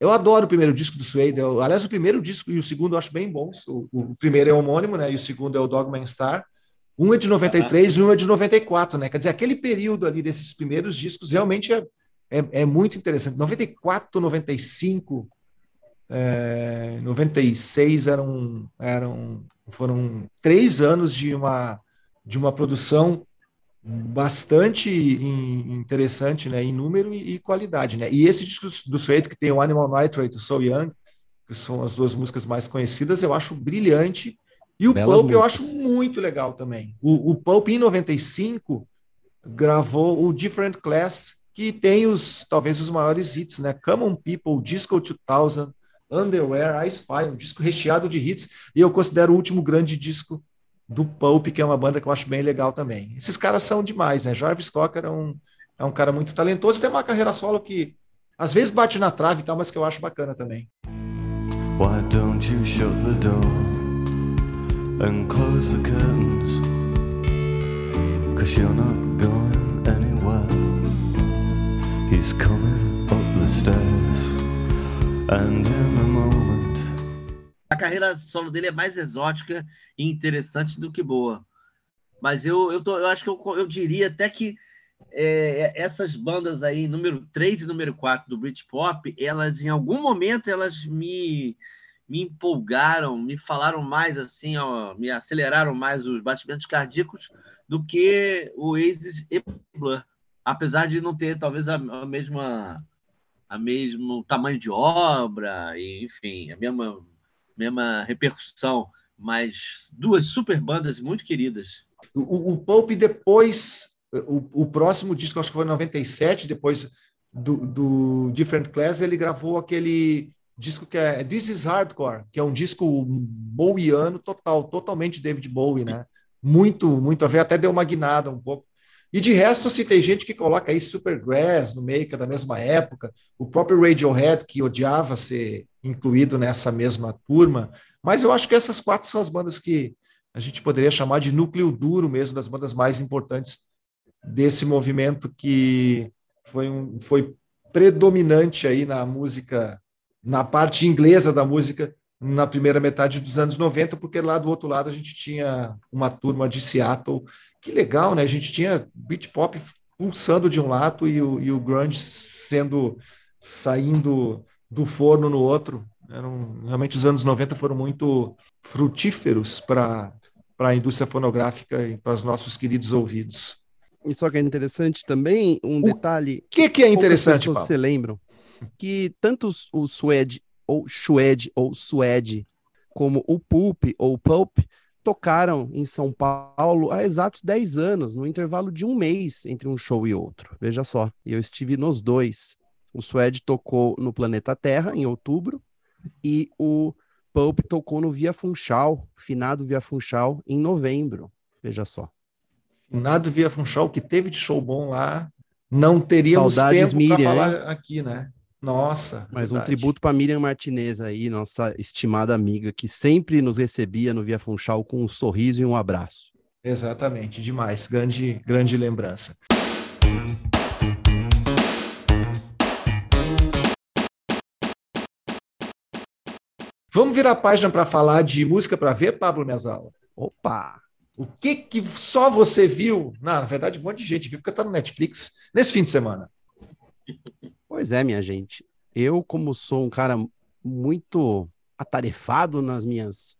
Eu adoro o primeiro disco do Suede. Eu, aliás, o primeiro disco e o segundo eu acho bem bons. O, o primeiro é homônimo, né? E o segundo é o Dogman Star. Um é de 93 e um é de 94, né? Quer dizer, aquele período ali desses primeiros discos realmente é, é, é muito interessante. 94, 95, é, 96 eram, eram foram três anos de uma de uma produção bastante interessante, né, em número e, qualidade, né? E esse disco do Suede que tem o Animal Nitrate, o So Young, que são as duas músicas mais conhecidas, eu acho brilhante e o Belas Pulp eu acho muito legal também. O, o Pulp, em 95, gravou o Different Class, que tem os talvez os maiores hits, né? Come On People, Disco 2000, Underwear, I Spy, um disco recheado de hits, e eu considero o último grande disco do Pulp, que é uma banda que eu acho bem legal também. Esses caras são demais, né? Jarvis Cocker é um, é um cara muito talentoso, tem uma carreira solo que às vezes bate na trave e tal, mas que eu acho bacana também. Why don't you shut the door? and close the curtains. Cause you're not going anywhere. He's coming up the stairs, and in a moment. A carreira solo dele é mais exótica e interessante do que boa. Mas eu, eu, tô, eu acho que eu, eu diria até que é, essas bandas aí, número 3 e número 4 do Britpop, elas em algum momento elas me me empolgaram, me falaram mais assim, ó, me aceleraram mais os batimentos cardíacos do que o Oasis e Blur, apesar de não ter talvez a, a mesma a mesmo tamanho de obra e enfim a mesma mesma repercussão, mas duas super bandas muito queridas. O, o Pulp depois o, o próximo disco acho que foi em 97, depois do, do Different Class, ele gravou aquele disco que é This is Hardcore, que é um disco bowiano total, totalmente David Bowie, né? Muito, muito a ver, até deu uma guinada um pouco. E de resto, se tem gente que coloca aí Supergrass no meio, que é da mesma época, o próprio Radiohead, que odiava ser incluído nessa mesma turma, mas eu acho que essas quatro são as bandas que a gente poderia chamar de núcleo duro mesmo, das bandas mais importantes desse movimento que foi, um, foi predominante aí na música na parte inglesa da música na primeira metade dos anos 90, porque lá do outro lado a gente tinha uma turma de Seattle. Que legal, né? A gente tinha beat pop pulsando de um lado e o, e o grunge sendo saindo do forno no outro. Eram, realmente os anos 90 foram muito frutíferos para a indústria fonográfica e para os nossos queridos ouvidos. E só que é interessante também um o detalhe. O que, que é interessante, Paulo? Você lembram? que tanto o Suede ou Suede ou Suede como o Pulp ou Pulp tocaram em São Paulo há exatos 10 anos, no intervalo de um mês entre um show e outro. Veja só, eu estive nos dois. O Suede tocou no Planeta Terra em outubro e o Pulp tocou no Via Funchal, finado Via Funchal, em novembro. Veja só. Finado Via Funchal, que teve de show bom lá, não teríamos Saudades tempo para falar hein? aqui, né? Nossa. Mas verdade. um tributo para Miriam Martinez aí, nossa estimada amiga, que sempre nos recebia no Via Funchal com um sorriso e um abraço. Exatamente, demais. Grande, grande lembrança. Vamos virar a página para falar de música para ver, Pablo Mesala? Opa! O que que só você viu? Não, na verdade, um monte de gente viu porque está no Netflix nesse fim de semana. Pois é, minha gente. Eu, como sou um cara muito atarefado nas minhas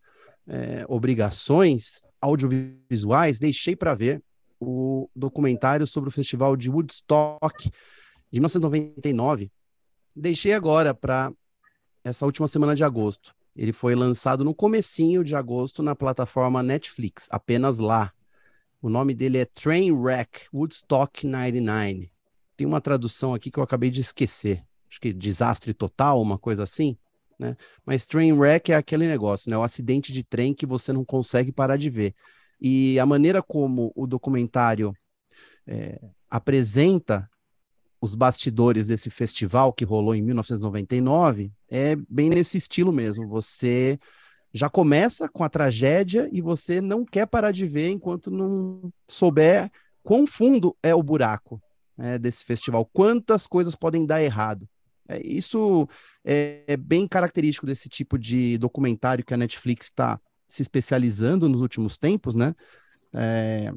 é, obrigações audiovisuais, deixei para ver o documentário sobre o festival de Woodstock de 1999. Deixei agora para essa última semana de agosto. Ele foi lançado no comecinho de agosto na plataforma Netflix, apenas lá. O nome dele é Trainwreck Woodstock 99. Tem uma tradução aqui que eu acabei de esquecer. Acho que desastre total, uma coisa assim, né? Mas Trainwreck é aquele negócio, né? O acidente de trem que você não consegue parar de ver. E a maneira como o documentário é, apresenta os bastidores desse festival que rolou em 1999 é bem nesse estilo mesmo. Você já começa com a tragédia e você não quer parar de ver enquanto não souber quão fundo é o buraco né, desse festival, quantas coisas podem dar errado. É, isso é, é, bem característico desse tipo de documentário que a Netflix está se especializando nos últimos tempos, né? É,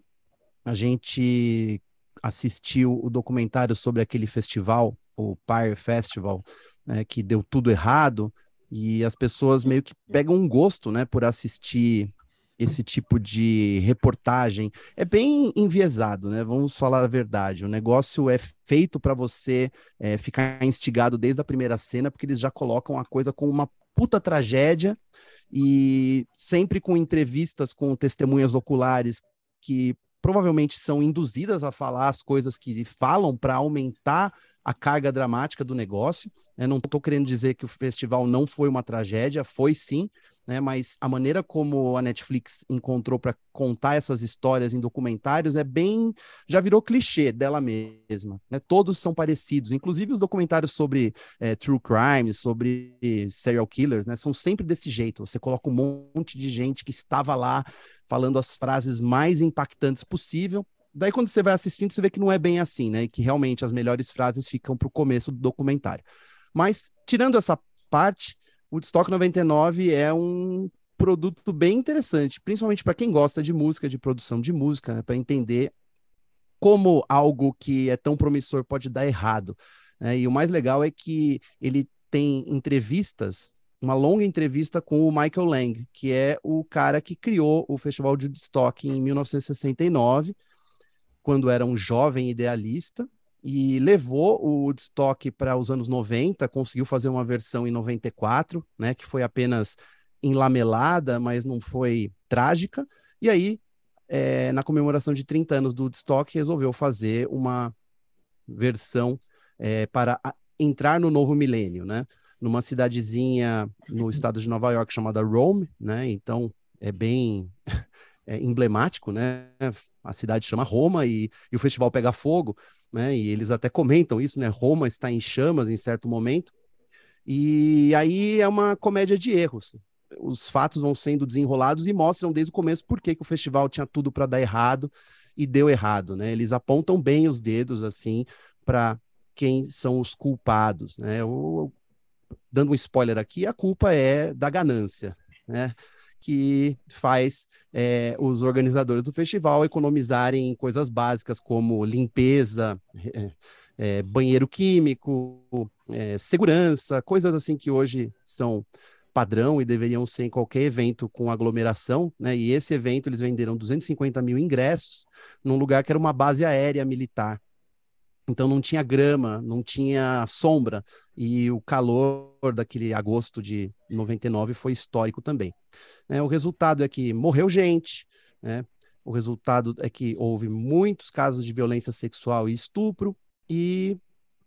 a gente assistiu o documentário sobre aquele festival, o Pyre Festival, né, que deu tudo errado, e as pessoas meio que pegam um gosto, né, por assistir esse tipo de reportagem. É bem enviesado, né? Vamos falar a verdade. O negócio é feito para você é, ficar instigado desde a primeira cena, porque eles já colocam a coisa com uma puta tragédia e sempre com entrevistas com testemunhas oculares que provavelmente são induzidas a falar as coisas que falam para aumentar a carga dramática do negócio. Né? Não estou querendo dizer que o festival não foi uma tragédia, foi sim, né? Mas a maneira como a Netflix encontrou para contar essas histórias em documentários é bem. já virou clichê dela mesma. Né? Todos são parecidos, inclusive os documentários sobre é, true crime, sobre serial killers, né? São sempre desse jeito. Você coloca um monte de gente que estava lá falando as frases mais impactantes possível. Daí, quando você vai assistindo, você vê que não é bem assim, né? E que realmente as melhores frases ficam para o começo do documentário. Mas, tirando essa parte, Woodstock 99 é um produto bem interessante, principalmente para quem gosta de música, de produção de música, né, para entender como algo que é tão promissor pode dar errado. Né? E o mais legal é que ele tem entrevistas, uma longa entrevista com o Michael Lang, que é o cara que criou o Festival de Woodstock em 1969, quando era um jovem idealista, e levou o Woodstock para os anos 90, conseguiu fazer uma versão em 94, né, que foi apenas enlamelada, mas não foi trágica. E aí, é, na comemoração de 30 anos do Woodstock, resolveu fazer uma versão é, para entrar no novo milênio, né? Numa cidadezinha no estado de Nova York chamada Rome, né? Então é bem é, emblemático, né? A cidade chama Roma e, e o festival pega fogo né? E eles até comentam isso, né? Roma está em chamas em certo momento. E aí é uma comédia de erros. Os fatos vão sendo desenrolados e mostram desde o começo por que, que o festival tinha tudo para dar errado e deu errado, né? Eles apontam bem os dedos assim para quem são os culpados, né? Dando um spoiler aqui, a culpa é da ganância, né? que faz é, os organizadores do festival economizarem coisas básicas como limpeza, é, é, banheiro químico, é, segurança, coisas assim que hoje são padrão e deveriam ser em qualquer evento com aglomeração, né? E esse evento eles venderam 250 mil ingressos num lugar que era uma base aérea militar. Então não tinha grama, não tinha sombra, e o calor daquele agosto de 99 foi histórico também. Né? O resultado é que morreu gente, né? o resultado é que houve muitos casos de violência sexual e estupro, e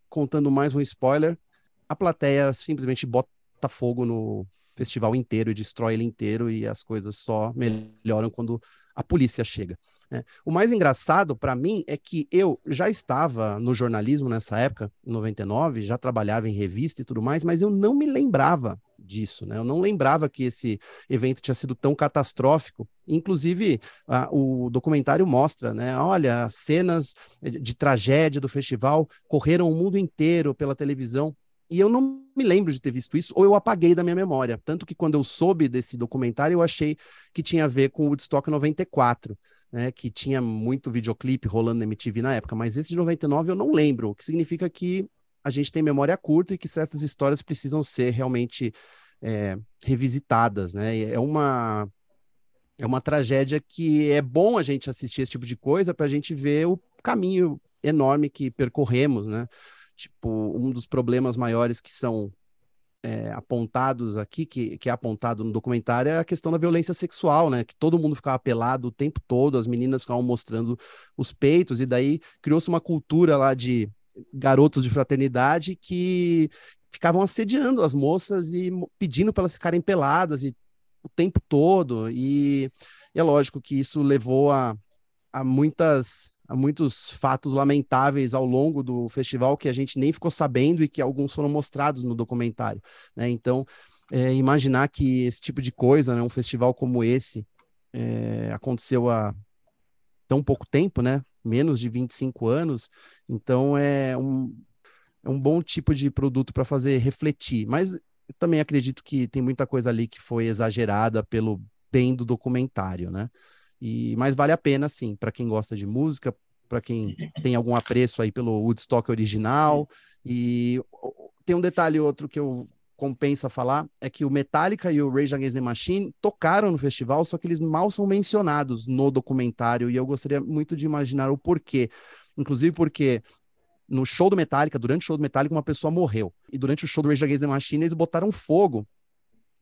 contando mais um spoiler, a plateia simplesmente bota fogo no festival inteiro e destrói ele inteiro e as coisas só melhoram quando a polícia chega. Né? O mais engraçado para mim é que eu já estava no jornalismo nessa época, em 99, já trabalhava em revista e tudo mais, mas eu não me lembrava disso, né? Eu não lembrava que esse evento tinha sido tão catastrófico. Inclusive, a, o documentário mostra, né? Olha, cenas de tragédia do festival correram o mundo inteiro pela televisão. E eu não me lembro de ter visto isso, ou eu apaguei da minha memória. Tanto que quando eu soube desse documentário, eu achei que tinha a ver com o Woodstock 94, né, que tinha muito videoclipe rolando na MTV na época. Mas esse de 99 eu não lembro, o que significa que a gente tem memória curta e que certas histórias precisam ser realmente é, revisitadas. Né? É uma é uma tragédia que é bom a gente assistir esse tipo de coisa para a gente ver o caminho enorme que percorremos, né? Tipo, um dos problemas maiores que são é, apontados aqui, que, que é apontado no documentário, é a questão da violência sexual, né? Que todo mundo ficava pelado o tempo todo, as meninas ficavam mostrando os peitos, e daí criou-se uma cultura lá de garotos de fraternidade que ficavam assediando as moças e pedindo para elas ficarem peladas e o tempo todo. E, e é lógico que isso levou a, a muitas muitos fatos lamentáveis ao longo do festival que a gente nem ficou sabendo e que alguns foram mostrados no documentário. Né? Então, é, imaginar que esse tipo de coisa, né, um festival como esse, é, aconteceu há tão pouco tempo, né? menos de 25 anos, então é um, é um bom tipo de produto para fazer refletir. Mas também acredito que tem muita coisa ali que foi exagerada pelo bem do documentário, né? E, mas vale a pena, sim, para quem gosta de música, para quem tem algum apreço aí pelo Woodstock original. E tem um detalhe outro que eu compensa falar, é que o Metallica e o Rage Against the Machine tocaram no festival, só que eles mal são mencionados no documentário, e eu gostaria muito de imaginar o porquê. Inclusive porque no show do Metallica, durante o show do Metallica, uma pessoa morreu. E durante o show do Rage Against the Machine, eles botaram fogo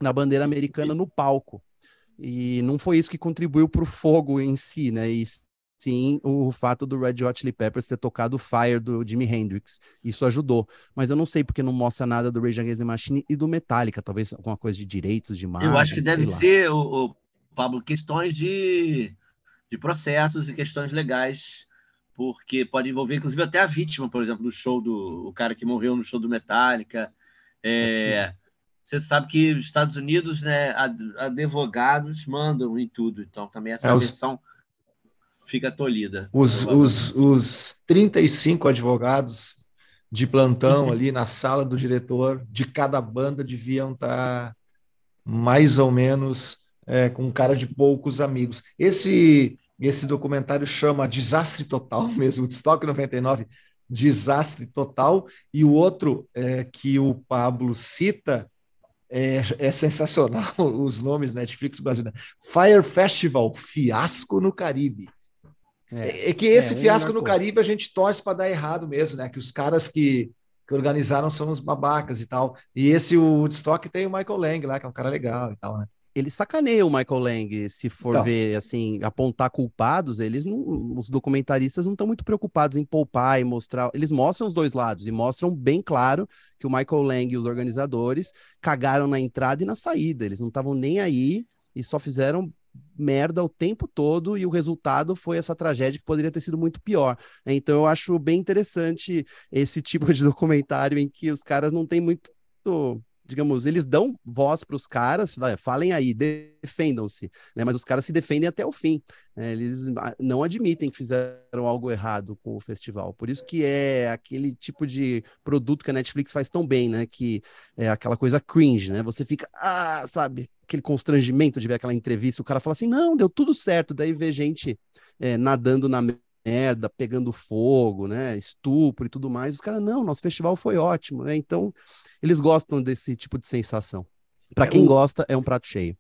na bandeira americana no palco. E não foi isso que contribuiu para o fogo em si, né? E sim o fato do Red Hot Chili Peppers ter tocado Fire do Jimi Hendrix. Isso ajudou. Mas eu não sei porque não mostra nada do Rage Against the Machine e do Metallica. Talvez alguma coisa de direitos de marca. Eu acho que deve ser, o, o, Pablo, questões de, de processos e questões legais porque pode envolver, inclusive, até a vítima, por exemplo, do show do o cara que morreu no show do Metallica. É, é você sabe que os Estados Unidos, né, advogados mandam em tudo, então também essa é, versão os, fica tolhida. Os, os, os 35 advogados de plantão ali na sala do diretor de cada banda deviam estar tá mais ou menos é, com cara de poucos amigos. Esse esse documentário chama Desastre Total mesmo, Woodstock 99, Desastre Total, e o outro é, que o Pablo cita é, é, sensacional os nomes Netflix brasileiro. Fire Festival, fiasco no Caribe. É, é que esse é, fiasco no Caribe a gente torce para dar errado mesmo, né? Que os caras que, que organizaram são os babacas e tal. E esse o Woodstock tem o Michael Lang lá, que é um cara legal e tal, né? Ele sacaneia o Michael Lang, se for então. ver, assim, apontar culpados, eles não, os documentaristas não estão muito preocupados em poupar e mostrar, eles mostram os dois lados e mostram bem claro que o Michael Lang e os organizadores cagaram na entrada e na saída, eles não estavam nem aí e só fizeram merda o tempo todo e o resultado foi essa tragédia que poderia ter sido muito pior. Então eu acho bem interessante esse tipo de documentário em que os caras não têm muito digamos, eles dão voz para os caras, falem aí, defendam-se, né? Mas os caras se defendem até o fim. Né? Eles não admitem que fizeram algo errado com o festival. Por isso que é aquele tipo de produto que a Netflix faz tão bem, né? Que é aquela coisa cringe, né? Você fica, ah, sabe, aquele constrangimento de ver aquela entrevista, o cara fala assim, não, deu tudo certo, daí vê gente é, nadando na merda, pegando fogo, né? Estupro e tudo mais. Os caras, não, nosso festival foi ótimo, né? Então eles gostam desse tipo de sensação. Para quem gosta, é um prato cheio.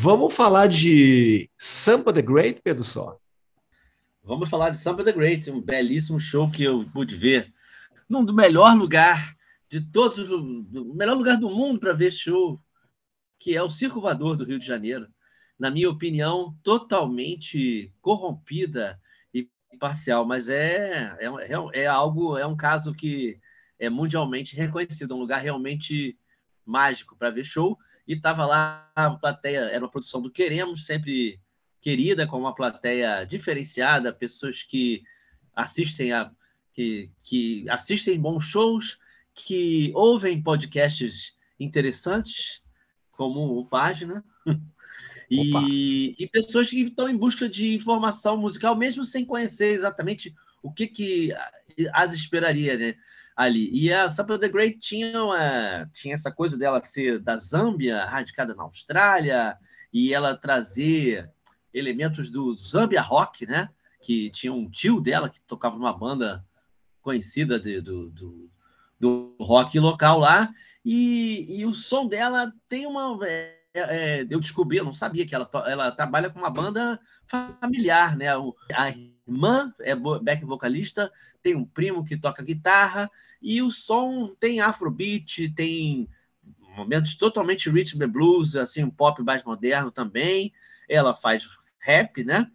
Vamos falar de Sampa the Great, Pedro Só? Vamos falar de Sampa the Great, um belíssimo show que eu pude ver num do melhor lugar de todos, o melhor lugar do mundo para ver show, que é o Circo Voador do Rio de Janeiro. Na minha opinião, totalmente corrompida e parcial, mas é, é, é, é algo, é um caso que é mundialmente reconhecido, um lugar realmente mágico para ver show. E estava lá a plateia, era uma produção do Queremos, sempre querida, com uma plateia diferenciada, pessoas que assistem a que, que assistem bons shows, que ouvem podcasts interessantes, como o Página, e, e, pessoas que estão em busca de informação musical, mesmo sem conhecer exatamente o que, que as esperaria né, ali. E a Sampa the Great tinha, uma, tinha essa coisa dela ser da Zâmbia, radicada na Austrália, e ela trazer elementos do Zambia Rock, né? Que tinha um tio dela que tocava numa banda conhecida de, do, do, do, rock local lá, e, e, o som dela tem uma. É, é, eu descobri, eu não sabia que ela, ela trabalha com uma banda familiar, né? A irmã é back vocalista, tem um primo que toca guitarra, e o som tem afrobeat, tem momentos totalmente rhythm and blues, assim, um pop mais moderno também. Ela faz rap, né?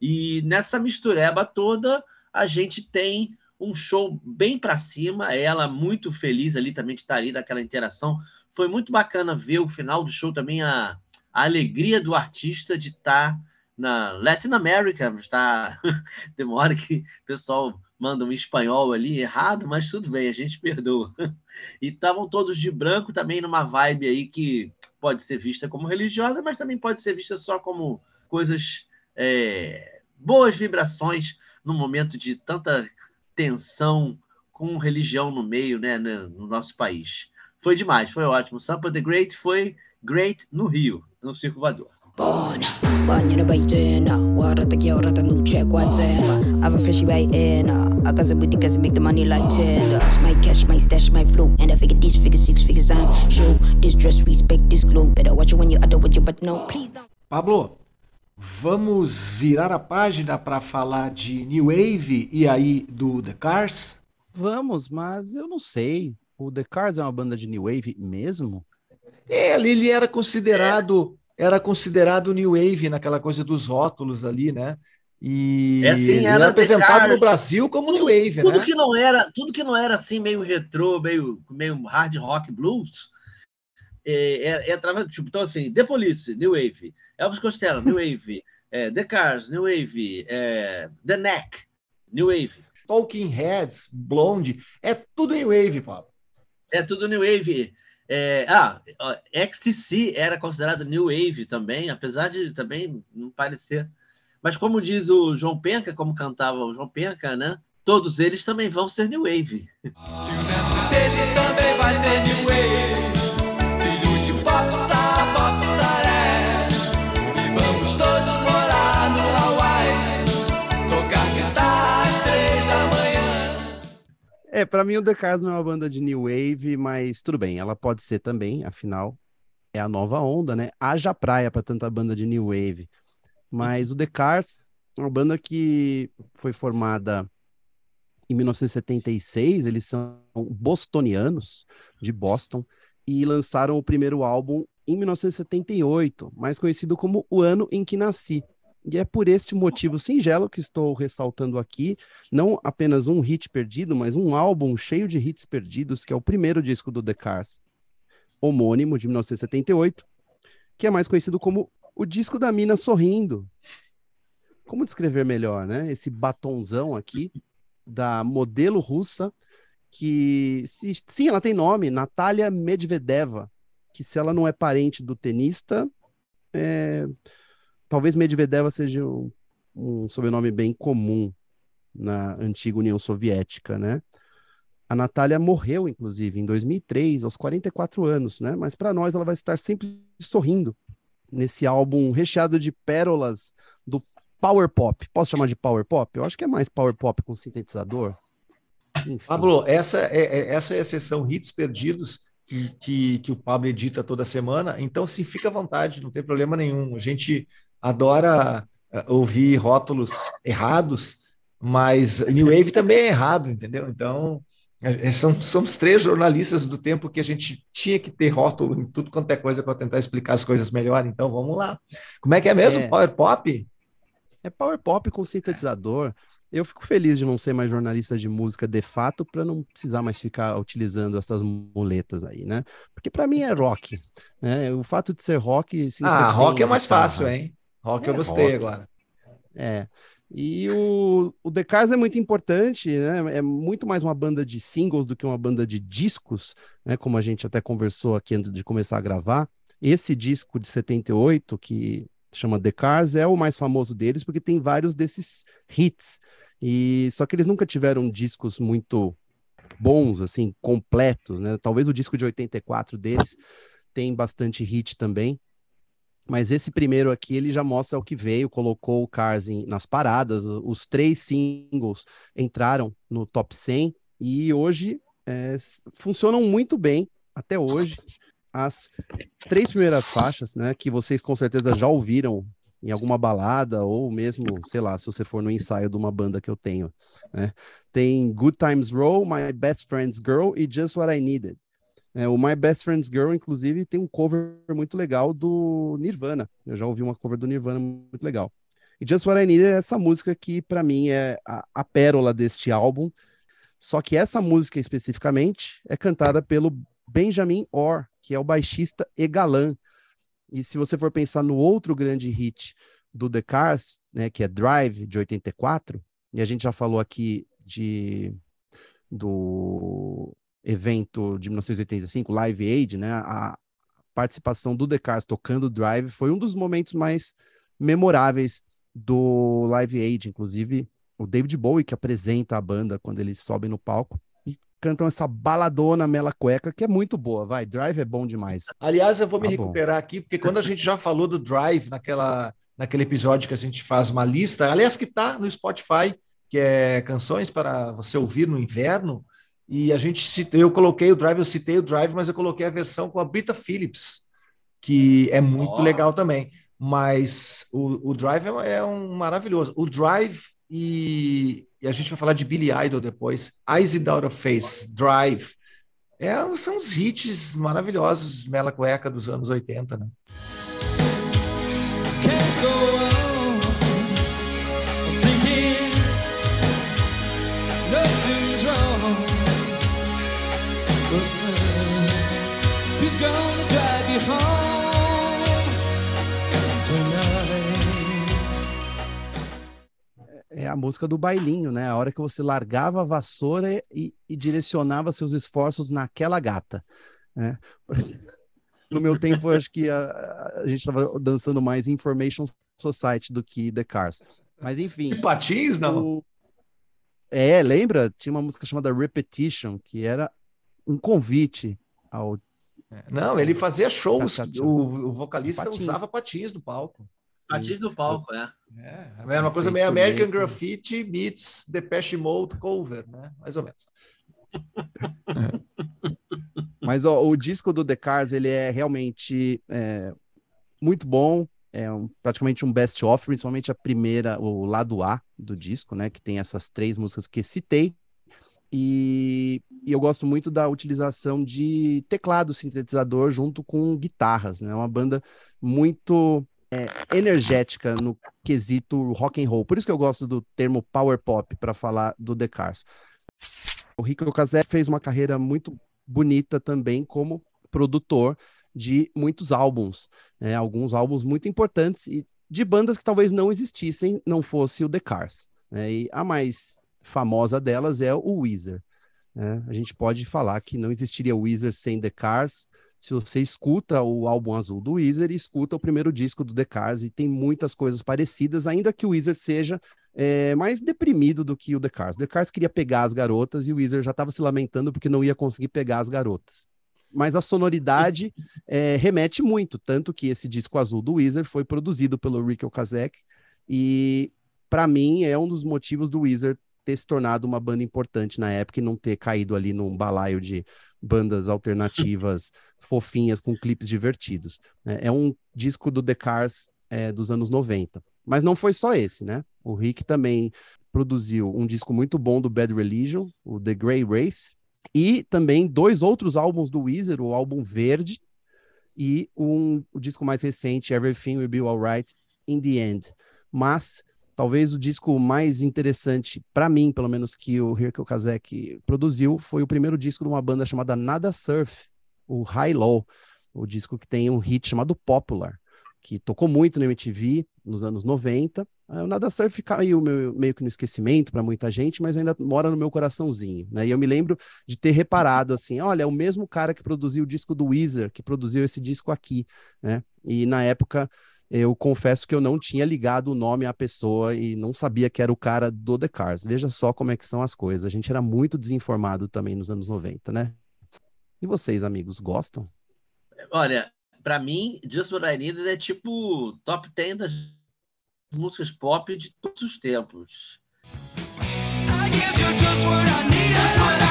E nessa mistureba toda, a gente tem um show bem para cima. Ela muito feliz ali também de estar ali daquela interação. Foi muito bacana ver o final do show também a, a alegria do artista de estar na Latin America, está demora que o pessoal manda um espanhol ali errado, mas tudo bem, a gente perdoa. E estavam todos de branco também numa vibe aí que pode ser vista como religiosa, mas também pode ser vista só como coisas, é, boas vibrações no momento de tanta tensão com religião no meio, né, no nosso país. Foi demais, foi ótimo. Sampa the Great foi great no Rio, no Circo Voador. Born, born in a baiting, warata ki warata no check what's in. Have a fishy way in, I got some booty cause make the money like ten. My cash, my stash, my flow, and I figure these figures six figures I'm show. This dress, respect this glow. Better watch it when you other with you, but no, please don't. Pablo, Vamos virar a página para falar de New Wave e aí do The Cars? Vamos, mas eu não sei. O The Cars é uma banda de New Wave mesmo? É, ele era considerado era considerado New Wave naquela coisa dos rótulos ali, né? E é assim, ele era, era apresentado no Brasil como tudo, New Wave, tudo né? Que não era, tudo que não era assim meio retrô, meio, meio hard rock blues, é, é, é, tipo, então assim, The Police, New Wave, Elvis Costello, New Wave, é, The Cars, New Wave, é, The Neck, New Wave. Talking Heads, Blonde, é tudo New Wave, Pablo. É tudo New Wave. É, ah, XTC era considerado New Wave também, apesar de também não parecer. Mas como diz o João Penca, como cantava o João Penca, né? Todos eles também vão ser New Wave. Ele também vai ser New Wave. É, para mim o The Cars não é uma banda de new wave, mas tudo bem, ela pode ser também, afinal é a nova onda, né? Haja praia para tanta banda de new wave. Mas o The Cars é uma banda que foi formada em 1976, eles são bostonianos de Boston e lançaram o primeiro álbum em 1978, mais conhecido como O Ano em que Nasci. E é por este motivo singelo que estou ressaltando aqui, não apenas um hit perdido, mas um álbum cheio de hits perdidos, que é o primeiro disco do The Cars, homônimo, de 1978, que é mais conhecido como o disco da mina sorrindo. Como descrever melhor, né? Esse batonzão aqui da modelo russa, que se, sim, ela tem nome, Natália Medvedeva, que se ela não é parente do tenista, é, talvez Medvedeva seja um, um sobrenome bem comum na antiga União Soviética, né? A Natália morreu, inclusive, em 2003, aos 44 anos, né? Mas para nós ela vai estar sempre sorrindo nesse álbum recheado de pérolas do Power Pop. Posso chamar de Power Pop? Eu acho que é mais Power Pop com sintetizador. Enfim. Pablo, essa é, é, essa é a sessão Hits Perdidos que, que, que o Pablo edita toda semana. Então, sim, fica à vontade, não tem problema nenhum. A gente adora eh, ouvir rótulos errados, mas New Wave também é errado, entendeu? Então, É, são, somos três jornalistas do tempo que a gente tinha que ter rótulo em tudo quanto é coisa para tentar explicar as coisas melhor. Então vamos lá. Como é que é mesmo? É, Power Pop? É Power Pop com sintetizador. Eu fico feliz de não ser mais jornalista de música de fato, para não precisar mais ficar utilizando essas muletas aí, né? Porque para mim é rock. Né? O fato de ser rock. Ah, rock é mais fácil, hein? Rock é, eu gostei rock. agora. É. E o, o The Cars é muito importante, né? É muito mais uma banda de singles do que uma banda de discos, né? Como a gente até conversou aqui antes de começar a gravar. Esse disco de 78, que chama The Cars, é o mais famoso deles, porque tem vários desses hits. E só que eles nunca tiveram discos muito bons, assim, completos, né? Talvez o disco de 84 deles tem bastante hit também. Mas esse primeiro aqui, ele já mostra o que veio, colocou o Cars em, nas paradas, os três singles entraram no top 100 e hoje é, funcionam muito bem, até hoje as três primeiras faixas, né, que vocês com certeza já ouviram em alguma balada ou mesmo, sei lá, se você for no ensaio de uma banda que eu tenho, né? Tem Good Times Roll, My Best Friend's Girl e Just What I Needed. É, o My Best Friend's Girl, inclusive, tem um cover muito legal do Nirvana. Eu já ouvi uma cover do Nirvana muito legal. E Just What I Needed é essa música que, para mim, é a, a pérola deste álbum. Só que essa música especificamente é cantada pelo Benjamin Orr, que é o baixista e galã. E se você for pensar no outro grande hit do The Cars, né, que é Drive, de 84, e a gente já falou aqui de do evento de 1985, Live Aid, né, a participação do The Cars tocando Drive foi um dos momentos mais memoráveis do Live Aid, inclusive o David Bowie que apresenta a banda quando eles sobem no palco cantam essa baladona mela cueca, que é muito boa, vai. Drive é bom demais. Aliás, eu vou me tá recuperar bom. aqui, porque quando a gente já falou do Drive naquela, naquele episódio que a gente faz uma lista, aliás, que tá no Spotify, que é canções para você ouvir no inverno, e a gente eu coloquei o Drive, eu citei o Drive, mas eu coloquei a versão com a Brita Phillips, que é muito oh. legal também. Mas o, o Drive é, é um maravilhoso. O Drive e, e, a gente vai falar de Billy Idol depois. Eyes Without a Face, Drive. É, são os hits maravilhosos, Mela Cueca dos anos 80, né? Gonna drive you home tonight? é a música do bailinho, né? A hora que você largava a vassoura e, e direcionava seus esforços naquela gata, né? No meu tempo, acho que a, a gente estava dançando mais Information Society do que The Cars. Mas enfim. E patins, não? O... É, lembra? Tinha uma música chamada Repetition, que era um convite ao. É, não, ele fazia shows, o, o vocalista patins. usava patins no palco. Patins no palco, é. É, é uma coisa meio American Graffiti meets Depeche Mode cover, né? Mais ou menos. Mas ó, o disco do The Cars, ele é realmente é, muito bom, é um, praticamente um best-of, principalmente a primeira, o lado A do disco, né? Que tem essas três músicas que citei. E, e, eu gosto muito da utilização de teclado sintetizador junto com guitarras, né? É uma banda muito é, energética no quesito rock and roll. Por isso que eu gosto do termo power pop para falar do The Cars. O Rico Ocasek fez uma carreira muito bonita também como produtor de muitos álbuns, né? alguns álbuns muito importantes e de bandas que talvez não existissem não fosse o The Cars. Né? E a mais famosa delas é o Weezer. Né? A gente pode falar que não existiria o Weezer sem The Cars, se você escuta o álbum azul do Weezer e escuta o primeiro disco do The Cars, e tem muitas coisas parecidas, ainda que o Weezer seja é, mais deprimido do que o The Cars. O The Cars queria pegar as garotas e o Weezer já estava se lamentando porque não ia conseguir pegar as garotas. Mas a sonoridade é, remete muito, tanto que esse disco azul do Weezer foi produzido pelo Rick Ocasek, e para mim é um dos motivos do Weezer ter se tornado uma banda importante na época e não ter caído ali num balaio de bandas alternativas fofinhas com clipes divertidos. Né? É um disco do The Cars é, dos anos 90. Mas não foi só esse, né? O Rick também produziu um disco muito bom do Bad Religion, o The Grey Race, E também dois outros álbuns do Weezer, o álbum Verde e um, o disco mais recente, Everything Will Be Alright in the End. Mas talvez o disco mais interessante para mim, pelo menos que o Hirko Kazek produziu, foi o primeiro disco de uma banda chamada Nada Surf, o High Low, o disco que tem um hit chamado Popular, que tocou muito no MTV nos anos 90. O Nada Surf caiu meio, meio que no esquecimento para muita gente, mas ainda mora no meu coraçãozinho, né? E eu me lembro de ter reparado assim, olha, é o mesmo cara que produziu o disco do Weezer, que produziu esse disco aqui, né? E na época eu confesso que eu não tinha ligado o nome à pessoa e não sabia que era o cara do The Cars. Veja só como é que são as coisas. A gente era muito desinformado também nos anos 90, né? E vocês, amigos, gostam? Olha, para mim, Just What I Needed é tipo top 10 das músicas pop de todos os tempos. I guess you're just what I need,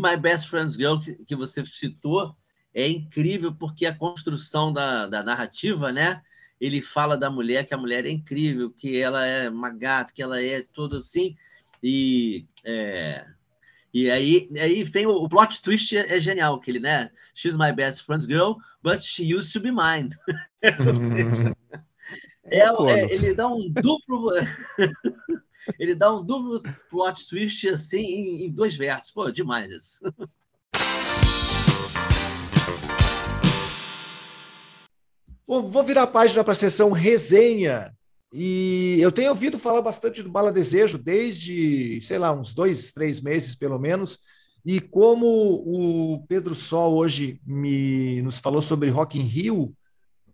My Best Friend's Girl, que, que você citou, é incrível porque a construção da, da narrativa, né? Ele fala da mulher, que a mulher é incrível, que ela é uma gata, que ela é tudo assim. E, é, e aí, aí tem o, o plot twist é, é, genial, que ele, né? She's my best friend's girl, but she used to be mine. é, é, ele dá um duplo. ele dá um duplo plot twist assim em, em dois versos. Pô, demais isso. Vou virar a página para a sessão resenha. E eu tenho ouvido falar bastante do Bala Desejo desde, sei lá, uns dois, três meses pelo menos. E como o Pedro Sol hoje me nos falou sobre Rock in Rio,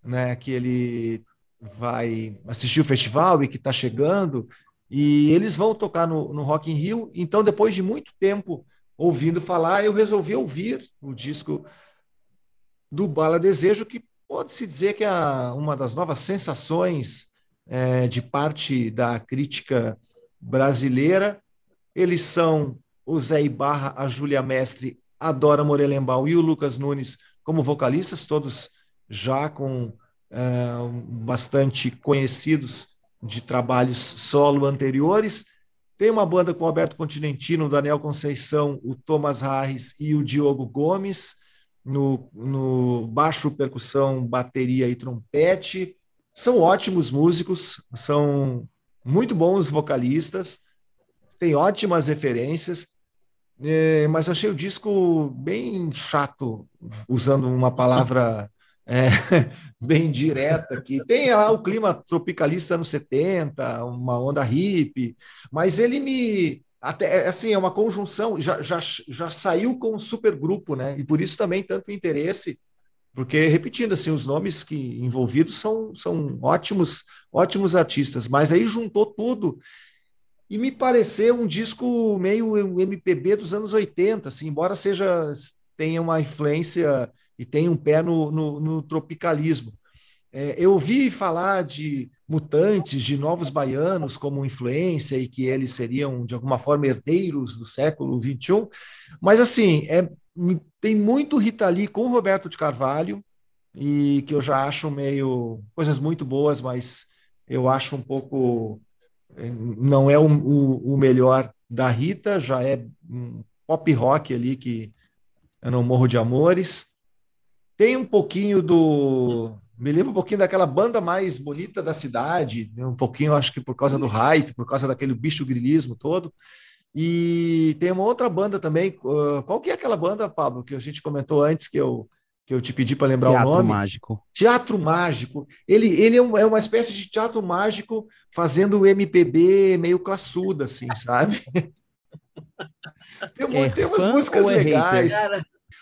né, que ele vai assistir o festival e que está chegando, e eles vão tocar no, no Rock in Rio. Então, depois de muito tempo ouvindo falar, eu resolvi ouvir o disco do Bala Desejo, que Pode-se dizer que é uma das novas sensações é, de parte da crítica brasileira. Eles são o Zé Ibarra, a Júlia Mestre, a Dora Morelenbaum e o Lucas Nunes como vocalistas, todos já com é, bastante conhecidos de trabalhos solo anteriores. Tem uma banda com o Alberto Continentino, o Daniel Conceição, o Thomas Harris e o Diogo Gomes no, no baixo, percussão, bateria e trompete. São ótimos músicos, são muito bons vocalistas, têm ótimas referências, é, mas achei o disco bem chato, usando uma palavra é, bem direta, que tem lá o clima tropicalista nos 70, uma onda hippie, mas ele me até é, assim, é uma conjunção, já, já, já saiu com um supergrupo, né? E por isso também tanto interesse, porque, repetindo, assim, os nomes que envolvidos são, são ótimos, ótimos artistas, mas aí juntou tudo e me pareceu um disco meio MPB dos anos 80, assim, embora seja tenha uma influência e tenha um pé no, no, no tropicalismo. É, eu ouvi falar de mutantes, de novos baianos como influência e que eles seriam, de alguma forma, herdeiros do século XXI, mas, assim, é, tem muito Rita Lee com Roberto de Carvalho, e que eu já acho meio coisas muito boas, mas eu acho um pouco é, não é o, o, o melhor da Rita, já é um pop rock ali que eu não morro de amores. Tem um pouquinho do me lembra um pouquinho daquela banda mais bonita da cidade, né? um pouquinho, acho que por causa do hype, por causa daquele bicho grilismo todo. E tem uma outra banda também. Uh, qual que é aquela banda, Pablo, que a gente comentou antes, que eu, que eu te pedi para lembrar teatro o nome? Teatro Mágico. Teatro Mágico. Ele, ele é, um, é, uma espécie de teatro mágico fazendo MPB meio classuda, assim, sabe? tem, é tem umas músicas é legais.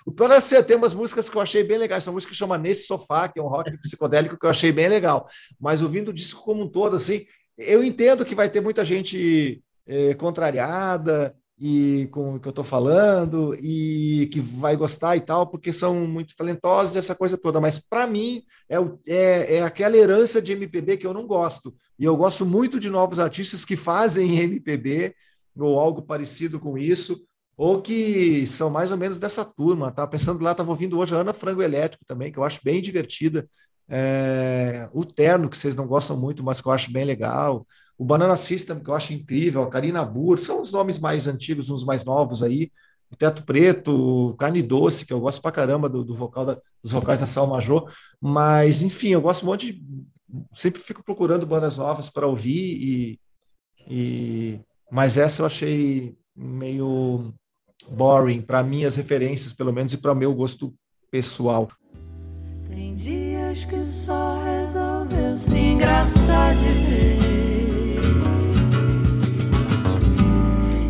O pior é ser, tem umas músicas que eu achei bem legais. Tem uma música que chama Nesse Sofá, que é um rock psicodélico que eu achei bem legal. Mas ouvindo o disco como um todo, assim, eu entendo que vai ter muita gente é, contrariada e com o que eu estou falando e que vai gostar e tal, porque são muito talentosos essa coisa toda. Mas para mim é, é, é aquela herança de MPB que eu não gosto. E eu gosto muito de novos artistas que fazem MPB ou algo parecido com isso ou que são mais ou menos dessa turma. Tava pensando lá, estava ouvindo hoje a Ana Frango Elétrico também, que eu acho bem divertida. É, o Terno, que vocês não gostam muito, mas que eu acho bem legal. O Banana System, que eu acho incrível. A Karina Burr, são os nomes mais antigos, uns mais novos aí. O Teto Preto, Carne Doce, que eu gosto pra caramba do, do vocal da, dos vocais da Sal Major. Mas, enfim, eu gosto um monte de. Sempre fico procurando bandas novas para ouvir, e, e, mas essa eu achei meio boring para minhas referências, pelo menos, e para o meu gosto pessoal. Tem dias que só resolveu se engraçar de ver.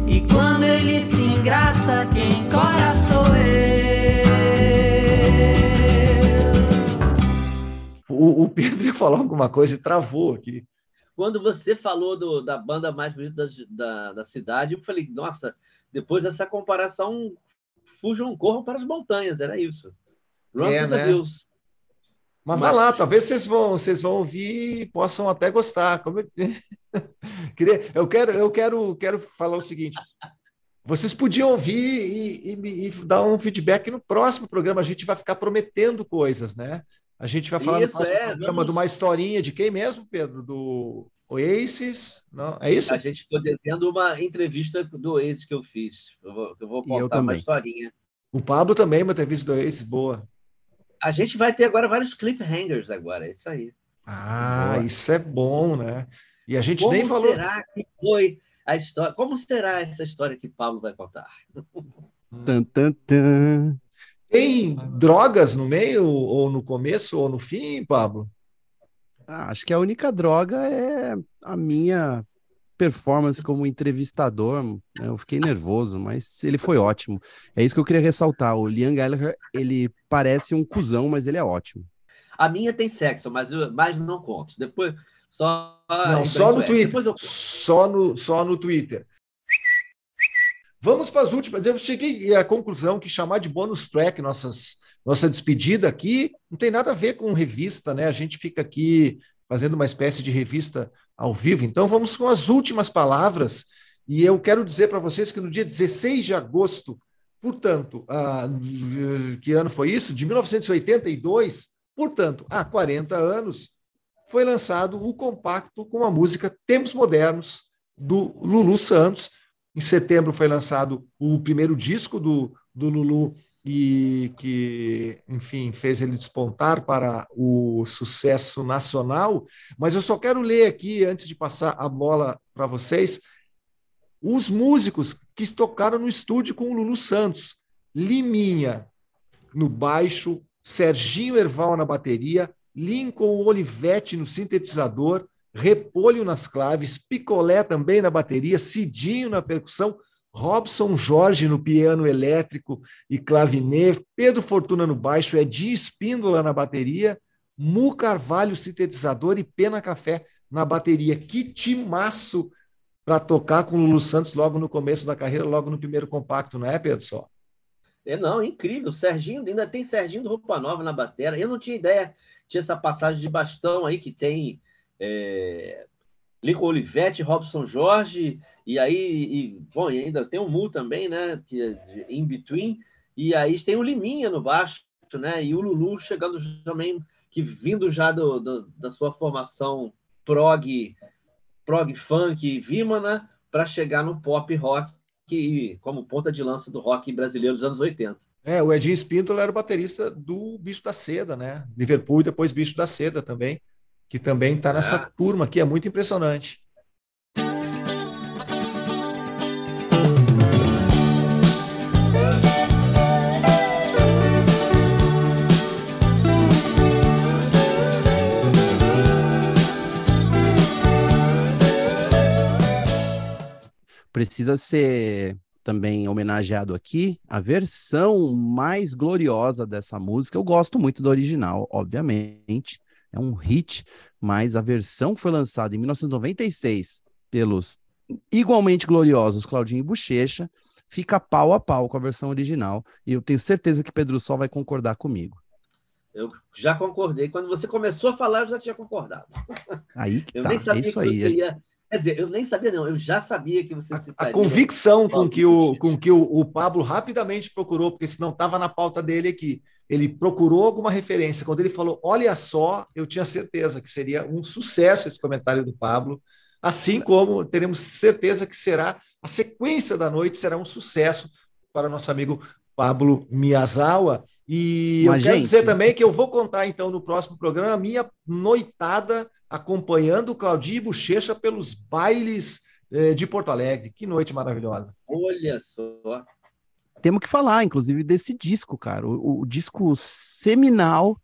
E quando ele se engraça, quem cora sou eu. O, o Pedro falou alguma coisa e travou aqui. Quando você falou do, da banda mais bonita da, da, da cidade, eu falei, nossa, depois dessa comparação, fujam, corram para as montanhas, era isso. Run é, né? Mas, Mas vai lá, talvez vocês vão, vocês vão ouvir e possam até gostar. Como eu... eu quero, eu quero, quero falar o seguinte. Vocês podiam ouvir e, e, e, dar um feedback no próximo programa. A gente vai ficar prometendo coisas, né? A gente vai falar isso, no próximo é, programa vamos... de uma historinha de quem mesmo, Pedro? Do Oasis? Não, é isso? A gente ficou devendo uma entrevista do Oasis que eu fiz. Eu vou, eu vou contar eu uma historinha. O Pablo também, uma entrevista do Oasis, boa. A gente vai ter agora vários cliffhangers agora, é isso aí. Ah, boa. isso é bom, né? E a gente Como nem falou. será que foi a história? Como será essa história que Pablo vai contar? Tan, tan, tan. Tem drogas no meio, ou no começo, ou no fim, Pablo? Ah, acho que a única droga é a minha performance como entrevistador. Né? Eu fiquei nervoso, mas ele foi ótimo. É isso que eu queria ressaltar. O Liam Gallagher, ele parece um cuzão, mas ele é ótimo. A minha tem sexo, mas, eu, mas não conto. Depois só. Não, só no Twitter. Eu... Só, no, só no Twitter. Vamos para as últimas. Eu cheguei à conclusão que chamar de bônus track nossas, nossa despedida aqui não tem nada a ver com revista, né? A gente fica aqui fazendo uma espécie de revista ao vivo. Então vamos com as últimas palavras. E eu quero dizer para vocês que no dia 16 de agosto, portanto, que ano foi isso? De 1982, portanto, há 40 anos, foi lançado o compacto com a música Tempos Modernos, do Lulu Santos, em setembro foi lançado o primeiro disco do, do Lulu e que, enfim, fez ele despontar para o sucesso nacional. Mas eu só quero ler aqui, antes de passar a bola para vocês, os músicos que tocaram no estúdio com o Lulu Santos. Liminha no baixo, Serginho Erval na bateria, Lincoln Olivetti no sintetizador, Repolho nas claves, Picolé também na bateria, Cidinho na percussão, Robson Jorge no piano elétrico e clavinê, Pedro Fortuna no baixo, Edinho Espíndola na bateria, Mu Carvalho sintetizador e Pena Café na bateria. Que timaço para tocar com o Lulu Santos logo no começo da carreira, logo no primeiro compacto, não é, Pedro? Só. É, não, incrível. Serginho, ainda tem Serginho do Roupa Nova na bateria. Eu não tinha ideia, tinha essa passagem de bastão aí que tem é, Olivetti, Robson Jorge, e aí, e, bom, e ainda tem o Mu também, né? Que é de In Between, e aí tem o Liminha no baixo, né? E o Lulu chegando também, que vindo já do, do da sua formação prog, prog funk, Vimana, para chegar no pop rock, que, como ponta de lança do rock brasileiro dos anos 80. É, o Edinho Espíndola era o baterista do Bicho da Seda, né? Liverpool e depois Bicho da Seda também que também está nessa é. turma aqui, é muito impressionante. Precisa ser também homenageado aqui a versão mais gloriosa dessa música. Eu gosto muito do original, obviamente, é um hit, mas a versão que foi lançada em 1996 pelos igualmente gloriosos Claudinho e Bochecha fica pau a pau com a versão original. E eu tenho certeza que Pedro Sol vai concordar comigo. Eu já concordei. Quando você começou a falar, eu já tinha concordado. Aí que eu tá. Nem sabia é isso que aí. Ia... Quer dizer, eu nem sabia, não, eu já sabia que você citaria. A convicção com que, o, com que o, o Pablo rapidamente procurou, porque senão estava na pauta dele aqui. Ele procurou alguma referência. Quando ele falou, olha só, eu tinha certeza que seria um sucesso esse comentário do Pablo, assim como teremos certeza que será a sequência da noite será um sucesso para nosso amigo Pablo Miyazawa. E Mas, eu quero gente... dizer também que eu vou contar, então, no próximo programa, a minha noitada acompanhando o Claudinho Bochecha pelos bailes eh, de Porto Alegre. Que noite maravilhosa. Olha só. Temos que falar, inclusive, desse disco, cara. O, o disco seminal,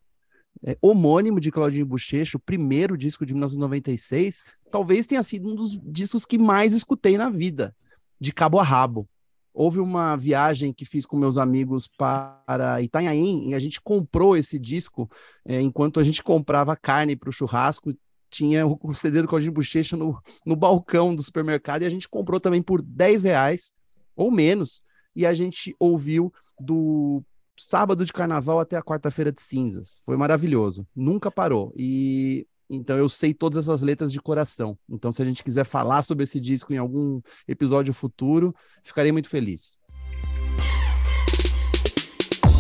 é, homônimo de Claudinho Bochecha, o primeiro disco de 1996, talvez tenha sido um dos discos que mais escutei na vida, de cabo a rabo. Houve uma viagem que fiz com meus amigos para Itanhaém e a gente comprou esse disco é, enquanto a gente comprava carne para o churrasco. Tinha o CD do Claudinho Bochecha no, no balcão do supermercado e a gente comprou também por 10 reais ou menos. E a gente ouviu do sábado de carnaval até a quarta-feira de cinzas. Foi maravilhoso. Nunca parou. E então eu sei todas essas letras de coração. Então, se a gente quiser falar sobre esse disco em algum episódio futuro, ficarei muito feliz.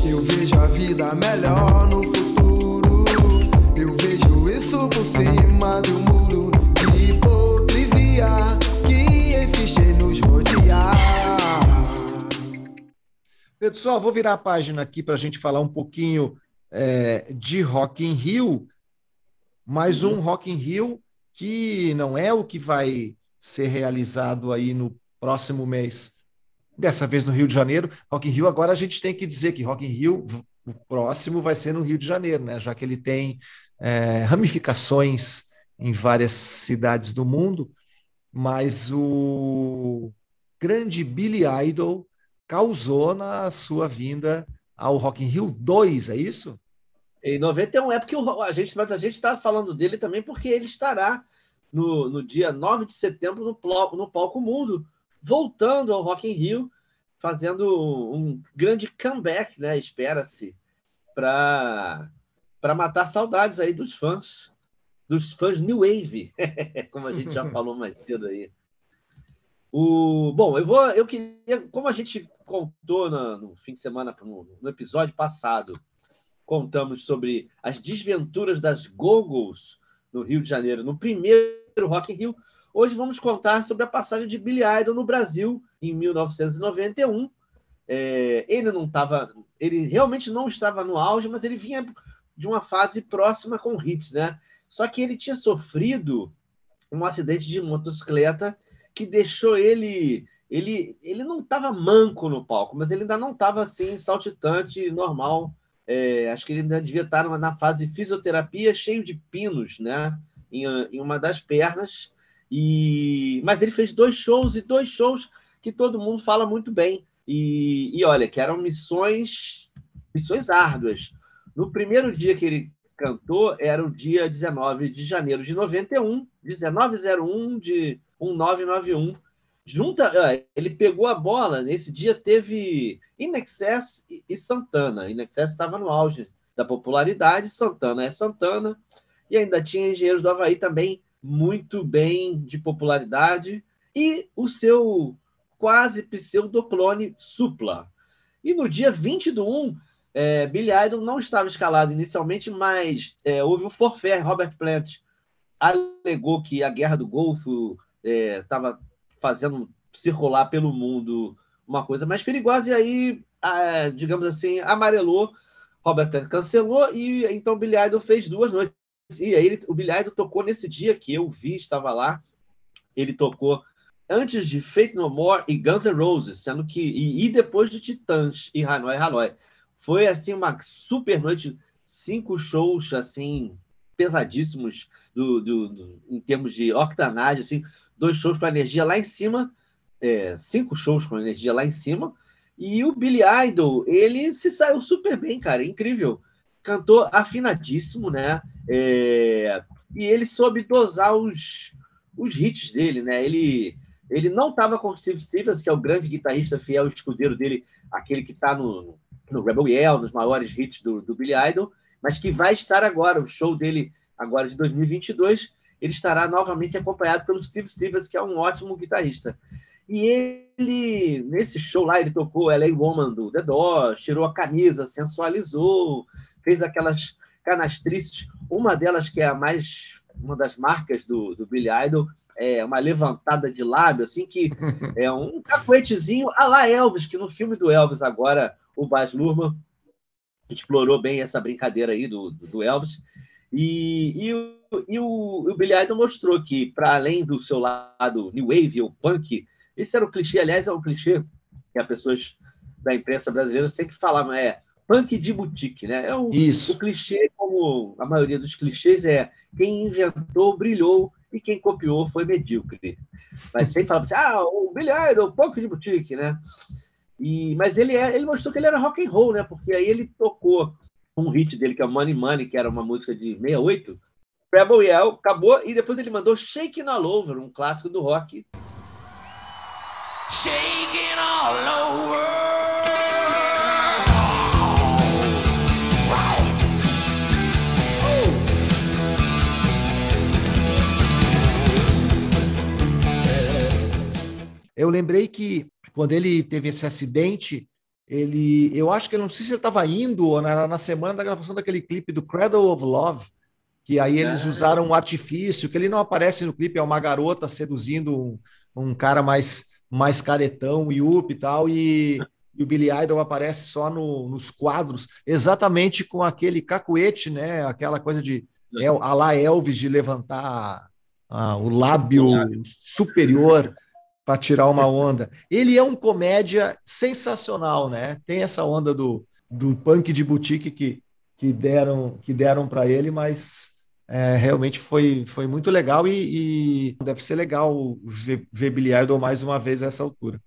Eu vejo a vida melhor no futuro. Eu vejo isso por cima do muro hipocrisia que insiste nos rodear. Pessoal, vou virar a página aqui para a gente falar um pouquinho é, de Rock in Rio mais uhum. um Rock in Rio que não é o que vai ser realizado aí no próximo mês. Dessa vez no Rio de Janeiro. Rock in Rio, agora a gente tem que dizer que Rock in Rio, o próximo vai ser no Rio de Janeiro, né? Já que ele tem é, ramificações em várias cidades do mundo, mas o grande Billy Idol causou na sua vinda ao Rock in Rio 2, é isso? Em 91 é porque a gente, mas a gente está falando dele também porque ele estará no, no dia 9 de setembro no, no Palco Mundo, voltando ao Rock in Rio, fazendo um grande comeback, né? Espera-se, para matar saudades aí dos fãs, dos fãs New Wave, como a gente já falou mais cedo aí. O, bom, eu vou, eu queria, como a gente contou no, no fim de semana, no, no episódio passado, contamos sobre as desventuras das Googles no Rio de Janeiro, no primeiro Rock in Rio. Hoje vamos contar sobre a passagem de Billy Idol no Brasil em 1991. É, ele não estava, ele realmente não estava no auge, mas ele vinha de uma fase próxima com hits, né? Só que ele tinha sofrido um acidente de motocicleta que deixou ele ele, ele não estava manco no palco, mas ele ainda não estava assim saltitante normal é, acho que ele ainda devia estar na fase fisioterapia, cheio de pinos, né? Em, em, uma das pernas. E mas ele fez dois shows e dois shows que todo mundo fala muito bem. E, e olha, que eram missões missões árduas. No primeiro dia que ele cantou era o dia 19 de janeiro de 91, 1901 de 1991 junta, ele pegou a bola, nesse dia teve Inexcess e Santana. Inexcess estava no auge da popularidade, Santana é Santana, e ainda tinha Engenheiros do Havaí também muito bem de popularidade, e o seu quase pseudoclone Supla. E no dia 20 do 1, é, Billy Idol não estava escalado inicialmente, mas é, houve um forfé. Robert Plant alegou que a guerra do Golfo estava é, fazendo circular pelo mundo uma coisa mais perigosa, e aí, digamos assim, amarelou, Robert Plant cancelou, e então o Billy Idol fez duas noites. E aí ele, o Billy Idol tocou nesse dia que eu vi, estava lá, ele tocou antes de Faith No More e Guns N' Roses, sendo que e, e depois de Titãs e Hanoi Hanoi. Foi assim uma super noite, cinco shows assim pesadíssimos do, do, do em termos de octanagem, assim, dois shows com energia lá em cima, é, cinco shows com energia lá em cima. E o Billy Idol, ele se saiu super bem, cara, incrível. Cantou afinadíssimo, né? É, e ele soube dosar os, os hits dele, né? Ele, ele não estava com o Steve Stevens, que é o grande guitarrista fiel escudeiro dele, aquele que está no, no Rebel Yell, nos maiores hits do, do Billy Idol, mas que vai estar agora, o show dele agora de 2022, ele estará novamente acompanhado pelo Steve Stevens, que é um ótimo guitarrista. E ele, nesse show lá, ele tocou LA Woman do The Doors, tirou a camisa, sensualizou, fez aquelas canastrices. Uma delas, que é a mais, uma das marcas do, do Billy Idol, é uma levantada de lábio, assim, que é um cacuetezinho a lá Elvis, que no filme do Elvis agora, o Baz Luhrmann explorou bem essa brincadeira aí do, do Elvis. E, e, o, e o, o Billy Idol mostrou que, para além do seu lado new wave ou punk, esse era o clichê, aliás, é um clichê que as pessoas da imprensa brasileira sempre falavam, é punk de boutique, né? É o, Isso. o clichê, como a maioria dos clichês, é quem inventou brilhou e quem copiou foi medíocre. Mas sempre falava assim, ah, o Billy Idol, punk de boutique, né? E, mas ele, é, ele mostrou que ele era rock and roll, né? Porque aí ele tocou um hit dele, que é o Money Money, que era uma música de 68, Rebel Yell, acabou, e depois ele mandou Shaking All Over, um clássico do rock. Shaking all over. Eu lembrei que quando ele teve esse acidente, ele, eu acho que eu não sei se ele estava indo ou na, na semana da gravação daquele clipe do Cradle of Love, que aí eles usaram um artifício, que ele não aparece no clipe, é uma garota seduzindo um, um cara mais, mais caretão, Yup e tal, e, e o Billy Idol aparece só no, nos quadros, exatamente com aquele cacuete, né? Aquela coisa de é, a lá Elvis de levantar ah, o lábio superior para tirar uma onda. Ele é um comédia sensacional, né? Tem essa onda do, do punk de boutique que, que deram que deram para ele, mas é, realmente foi, foi muito legal e, e deve ser legal ver, ver Billy Idol mais uma vez a essa altura.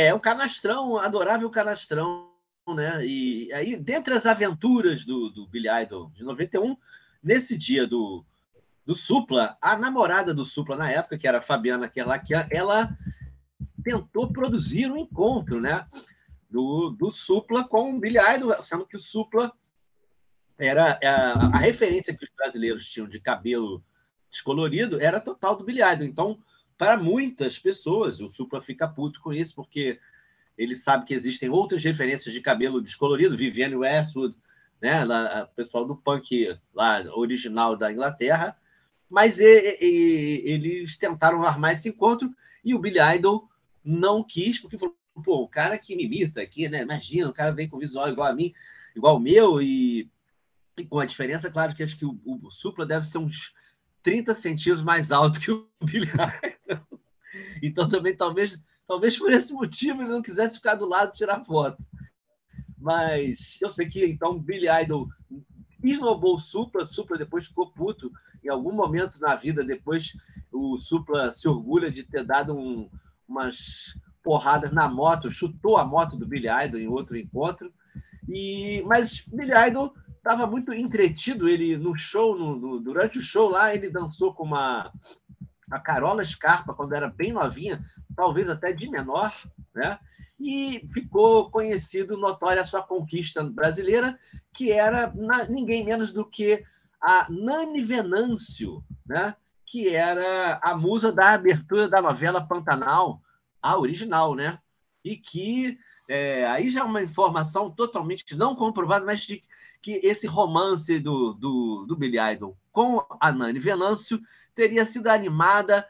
É, um canastrão, adorável canastrão, né? E aí, dentre as aventuras do, do Billy Idol de 91, nesse dia do, do Supla, a namorada do Supla na época, que era a Fabiana Kerlakian, ela tentou produzir um encontro, né? Do, do Supla com o Billy Idol, sendo que o Supla era a, a referência que os brasileiros tinham de cabelo descolorido era total do Billy Idol. Então, para muitas pessoas, o Supla fica puto com isso, porque ele sabe que existem outras referências de cabelo descolorido, Vivienne Westwood, né, lá, pessoal do punk lá original da Inglaterra, mas e, e, eles tentaram armar esse encontro e o Billy Idol não quis, porque falou, pô, o cara que me imita aqui, né, imagina, o cara vem com visual igual a mim, igual o meu, e, e com a diferença, claro, que acho que o, o Supla deve ser uns 30 centímetros mais alto que o Billy Idol. Então também talvez, talvez por esse motivo ele não quisesse ficar do lado tirar foto. Mas eu sei que então Billy Idol esnobou o Supla, Supla depois ficou puto. Em algum momento na vida depois o Supla se orgulha de ter dado um, umas porradas na moto, chutou a moto do Billy Idol em outro encontro. E mas Billy Idol estava muito entretido. Ele no show, no, no, durante o show lá, ele dançou com uma a Carola Scarpa quando era bem novinha, talvez até de menor, né? E ficou conhecido, notória a sua conquista brasileira, que era na, ninguém menos do que a Nani Venâncio, né? que era a musa da abertura da novela Pantanal, a original, né? E que é, aí já é uma informação totalmente não comprovada, mas de que esse romance do, do, do Billy Idol com a Nani Venâncio teria sido animada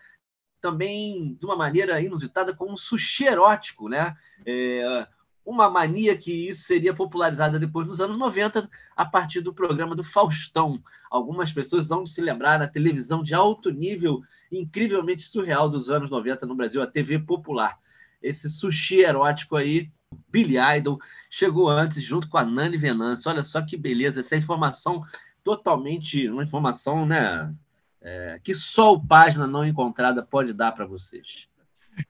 também de uma maneira inusitada com um sushi erótico, né? É, uma mania que isso seria popularizada depois nos anos 90 a partir do programa do Faustão. Algumas pessoas vão se lembrar da televisão de alto nível, incrivelmente surreal dos anos 90 no Brasil, a TV popular. Esse sushi erótico aí Billy Idol, chegou antes junto com a Nani Venâncio. Olha só que beleza, essa informação totalmente, uma informação, né, é, que só o Página Não Encontrada pode dar para vocês.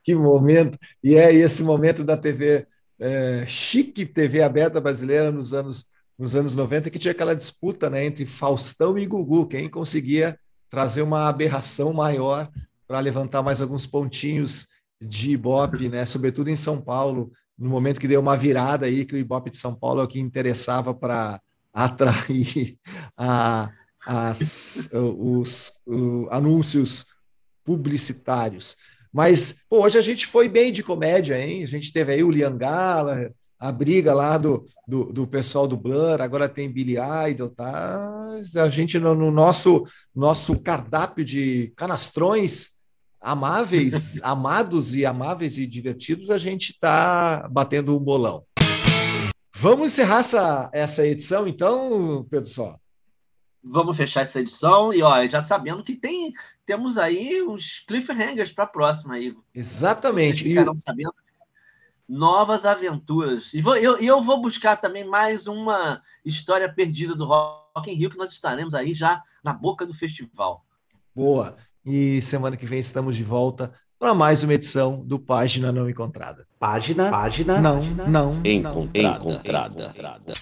Que momento! E é esse momento da TV é, chique, TV aberta brasileira nos anos nos anos 90 que tinha aquela disputa né, entre Faustão e Gugu, quem conseguia trazer uma aberração maior para levantar mais alguns pontinhos de Ibope, né, sobretudo em São Paulo, no momento que deu uma virada aí, que o Ibope de São Paulo é o que interessava para atrair a, as, os, os anúncios publicitários. Mas pô, hoje a gente foi bem de comédia, hein? A gente teve aí o Lian Gala, a briga lá do, do, do, pessoal do Blur, agora tem Billy Idol, tá? A gente no, no nosso nosso cardápio de canastrões amáveis, amados e amáveis e divertidos, a gente está batendo um bolão. Vamos encerrar essa, essa edição, então, Pedro Só? Vamos fechar essa edição e ó, já sabendo que tem temos aí uns cliffhangers para a próxima aí. Exatamente. Vocês ficarão e... sabendo novas aventuras. E vou, eu, eu vou buscar também mais uma história perdida do Rock in Rio que nós estaremos aí já na boca do festival. Boa. E semana que vem estamos de volta para mais uma edição do Página Não Encontrada. Página, página, não, página não, encontrada. encontrada. encontrada.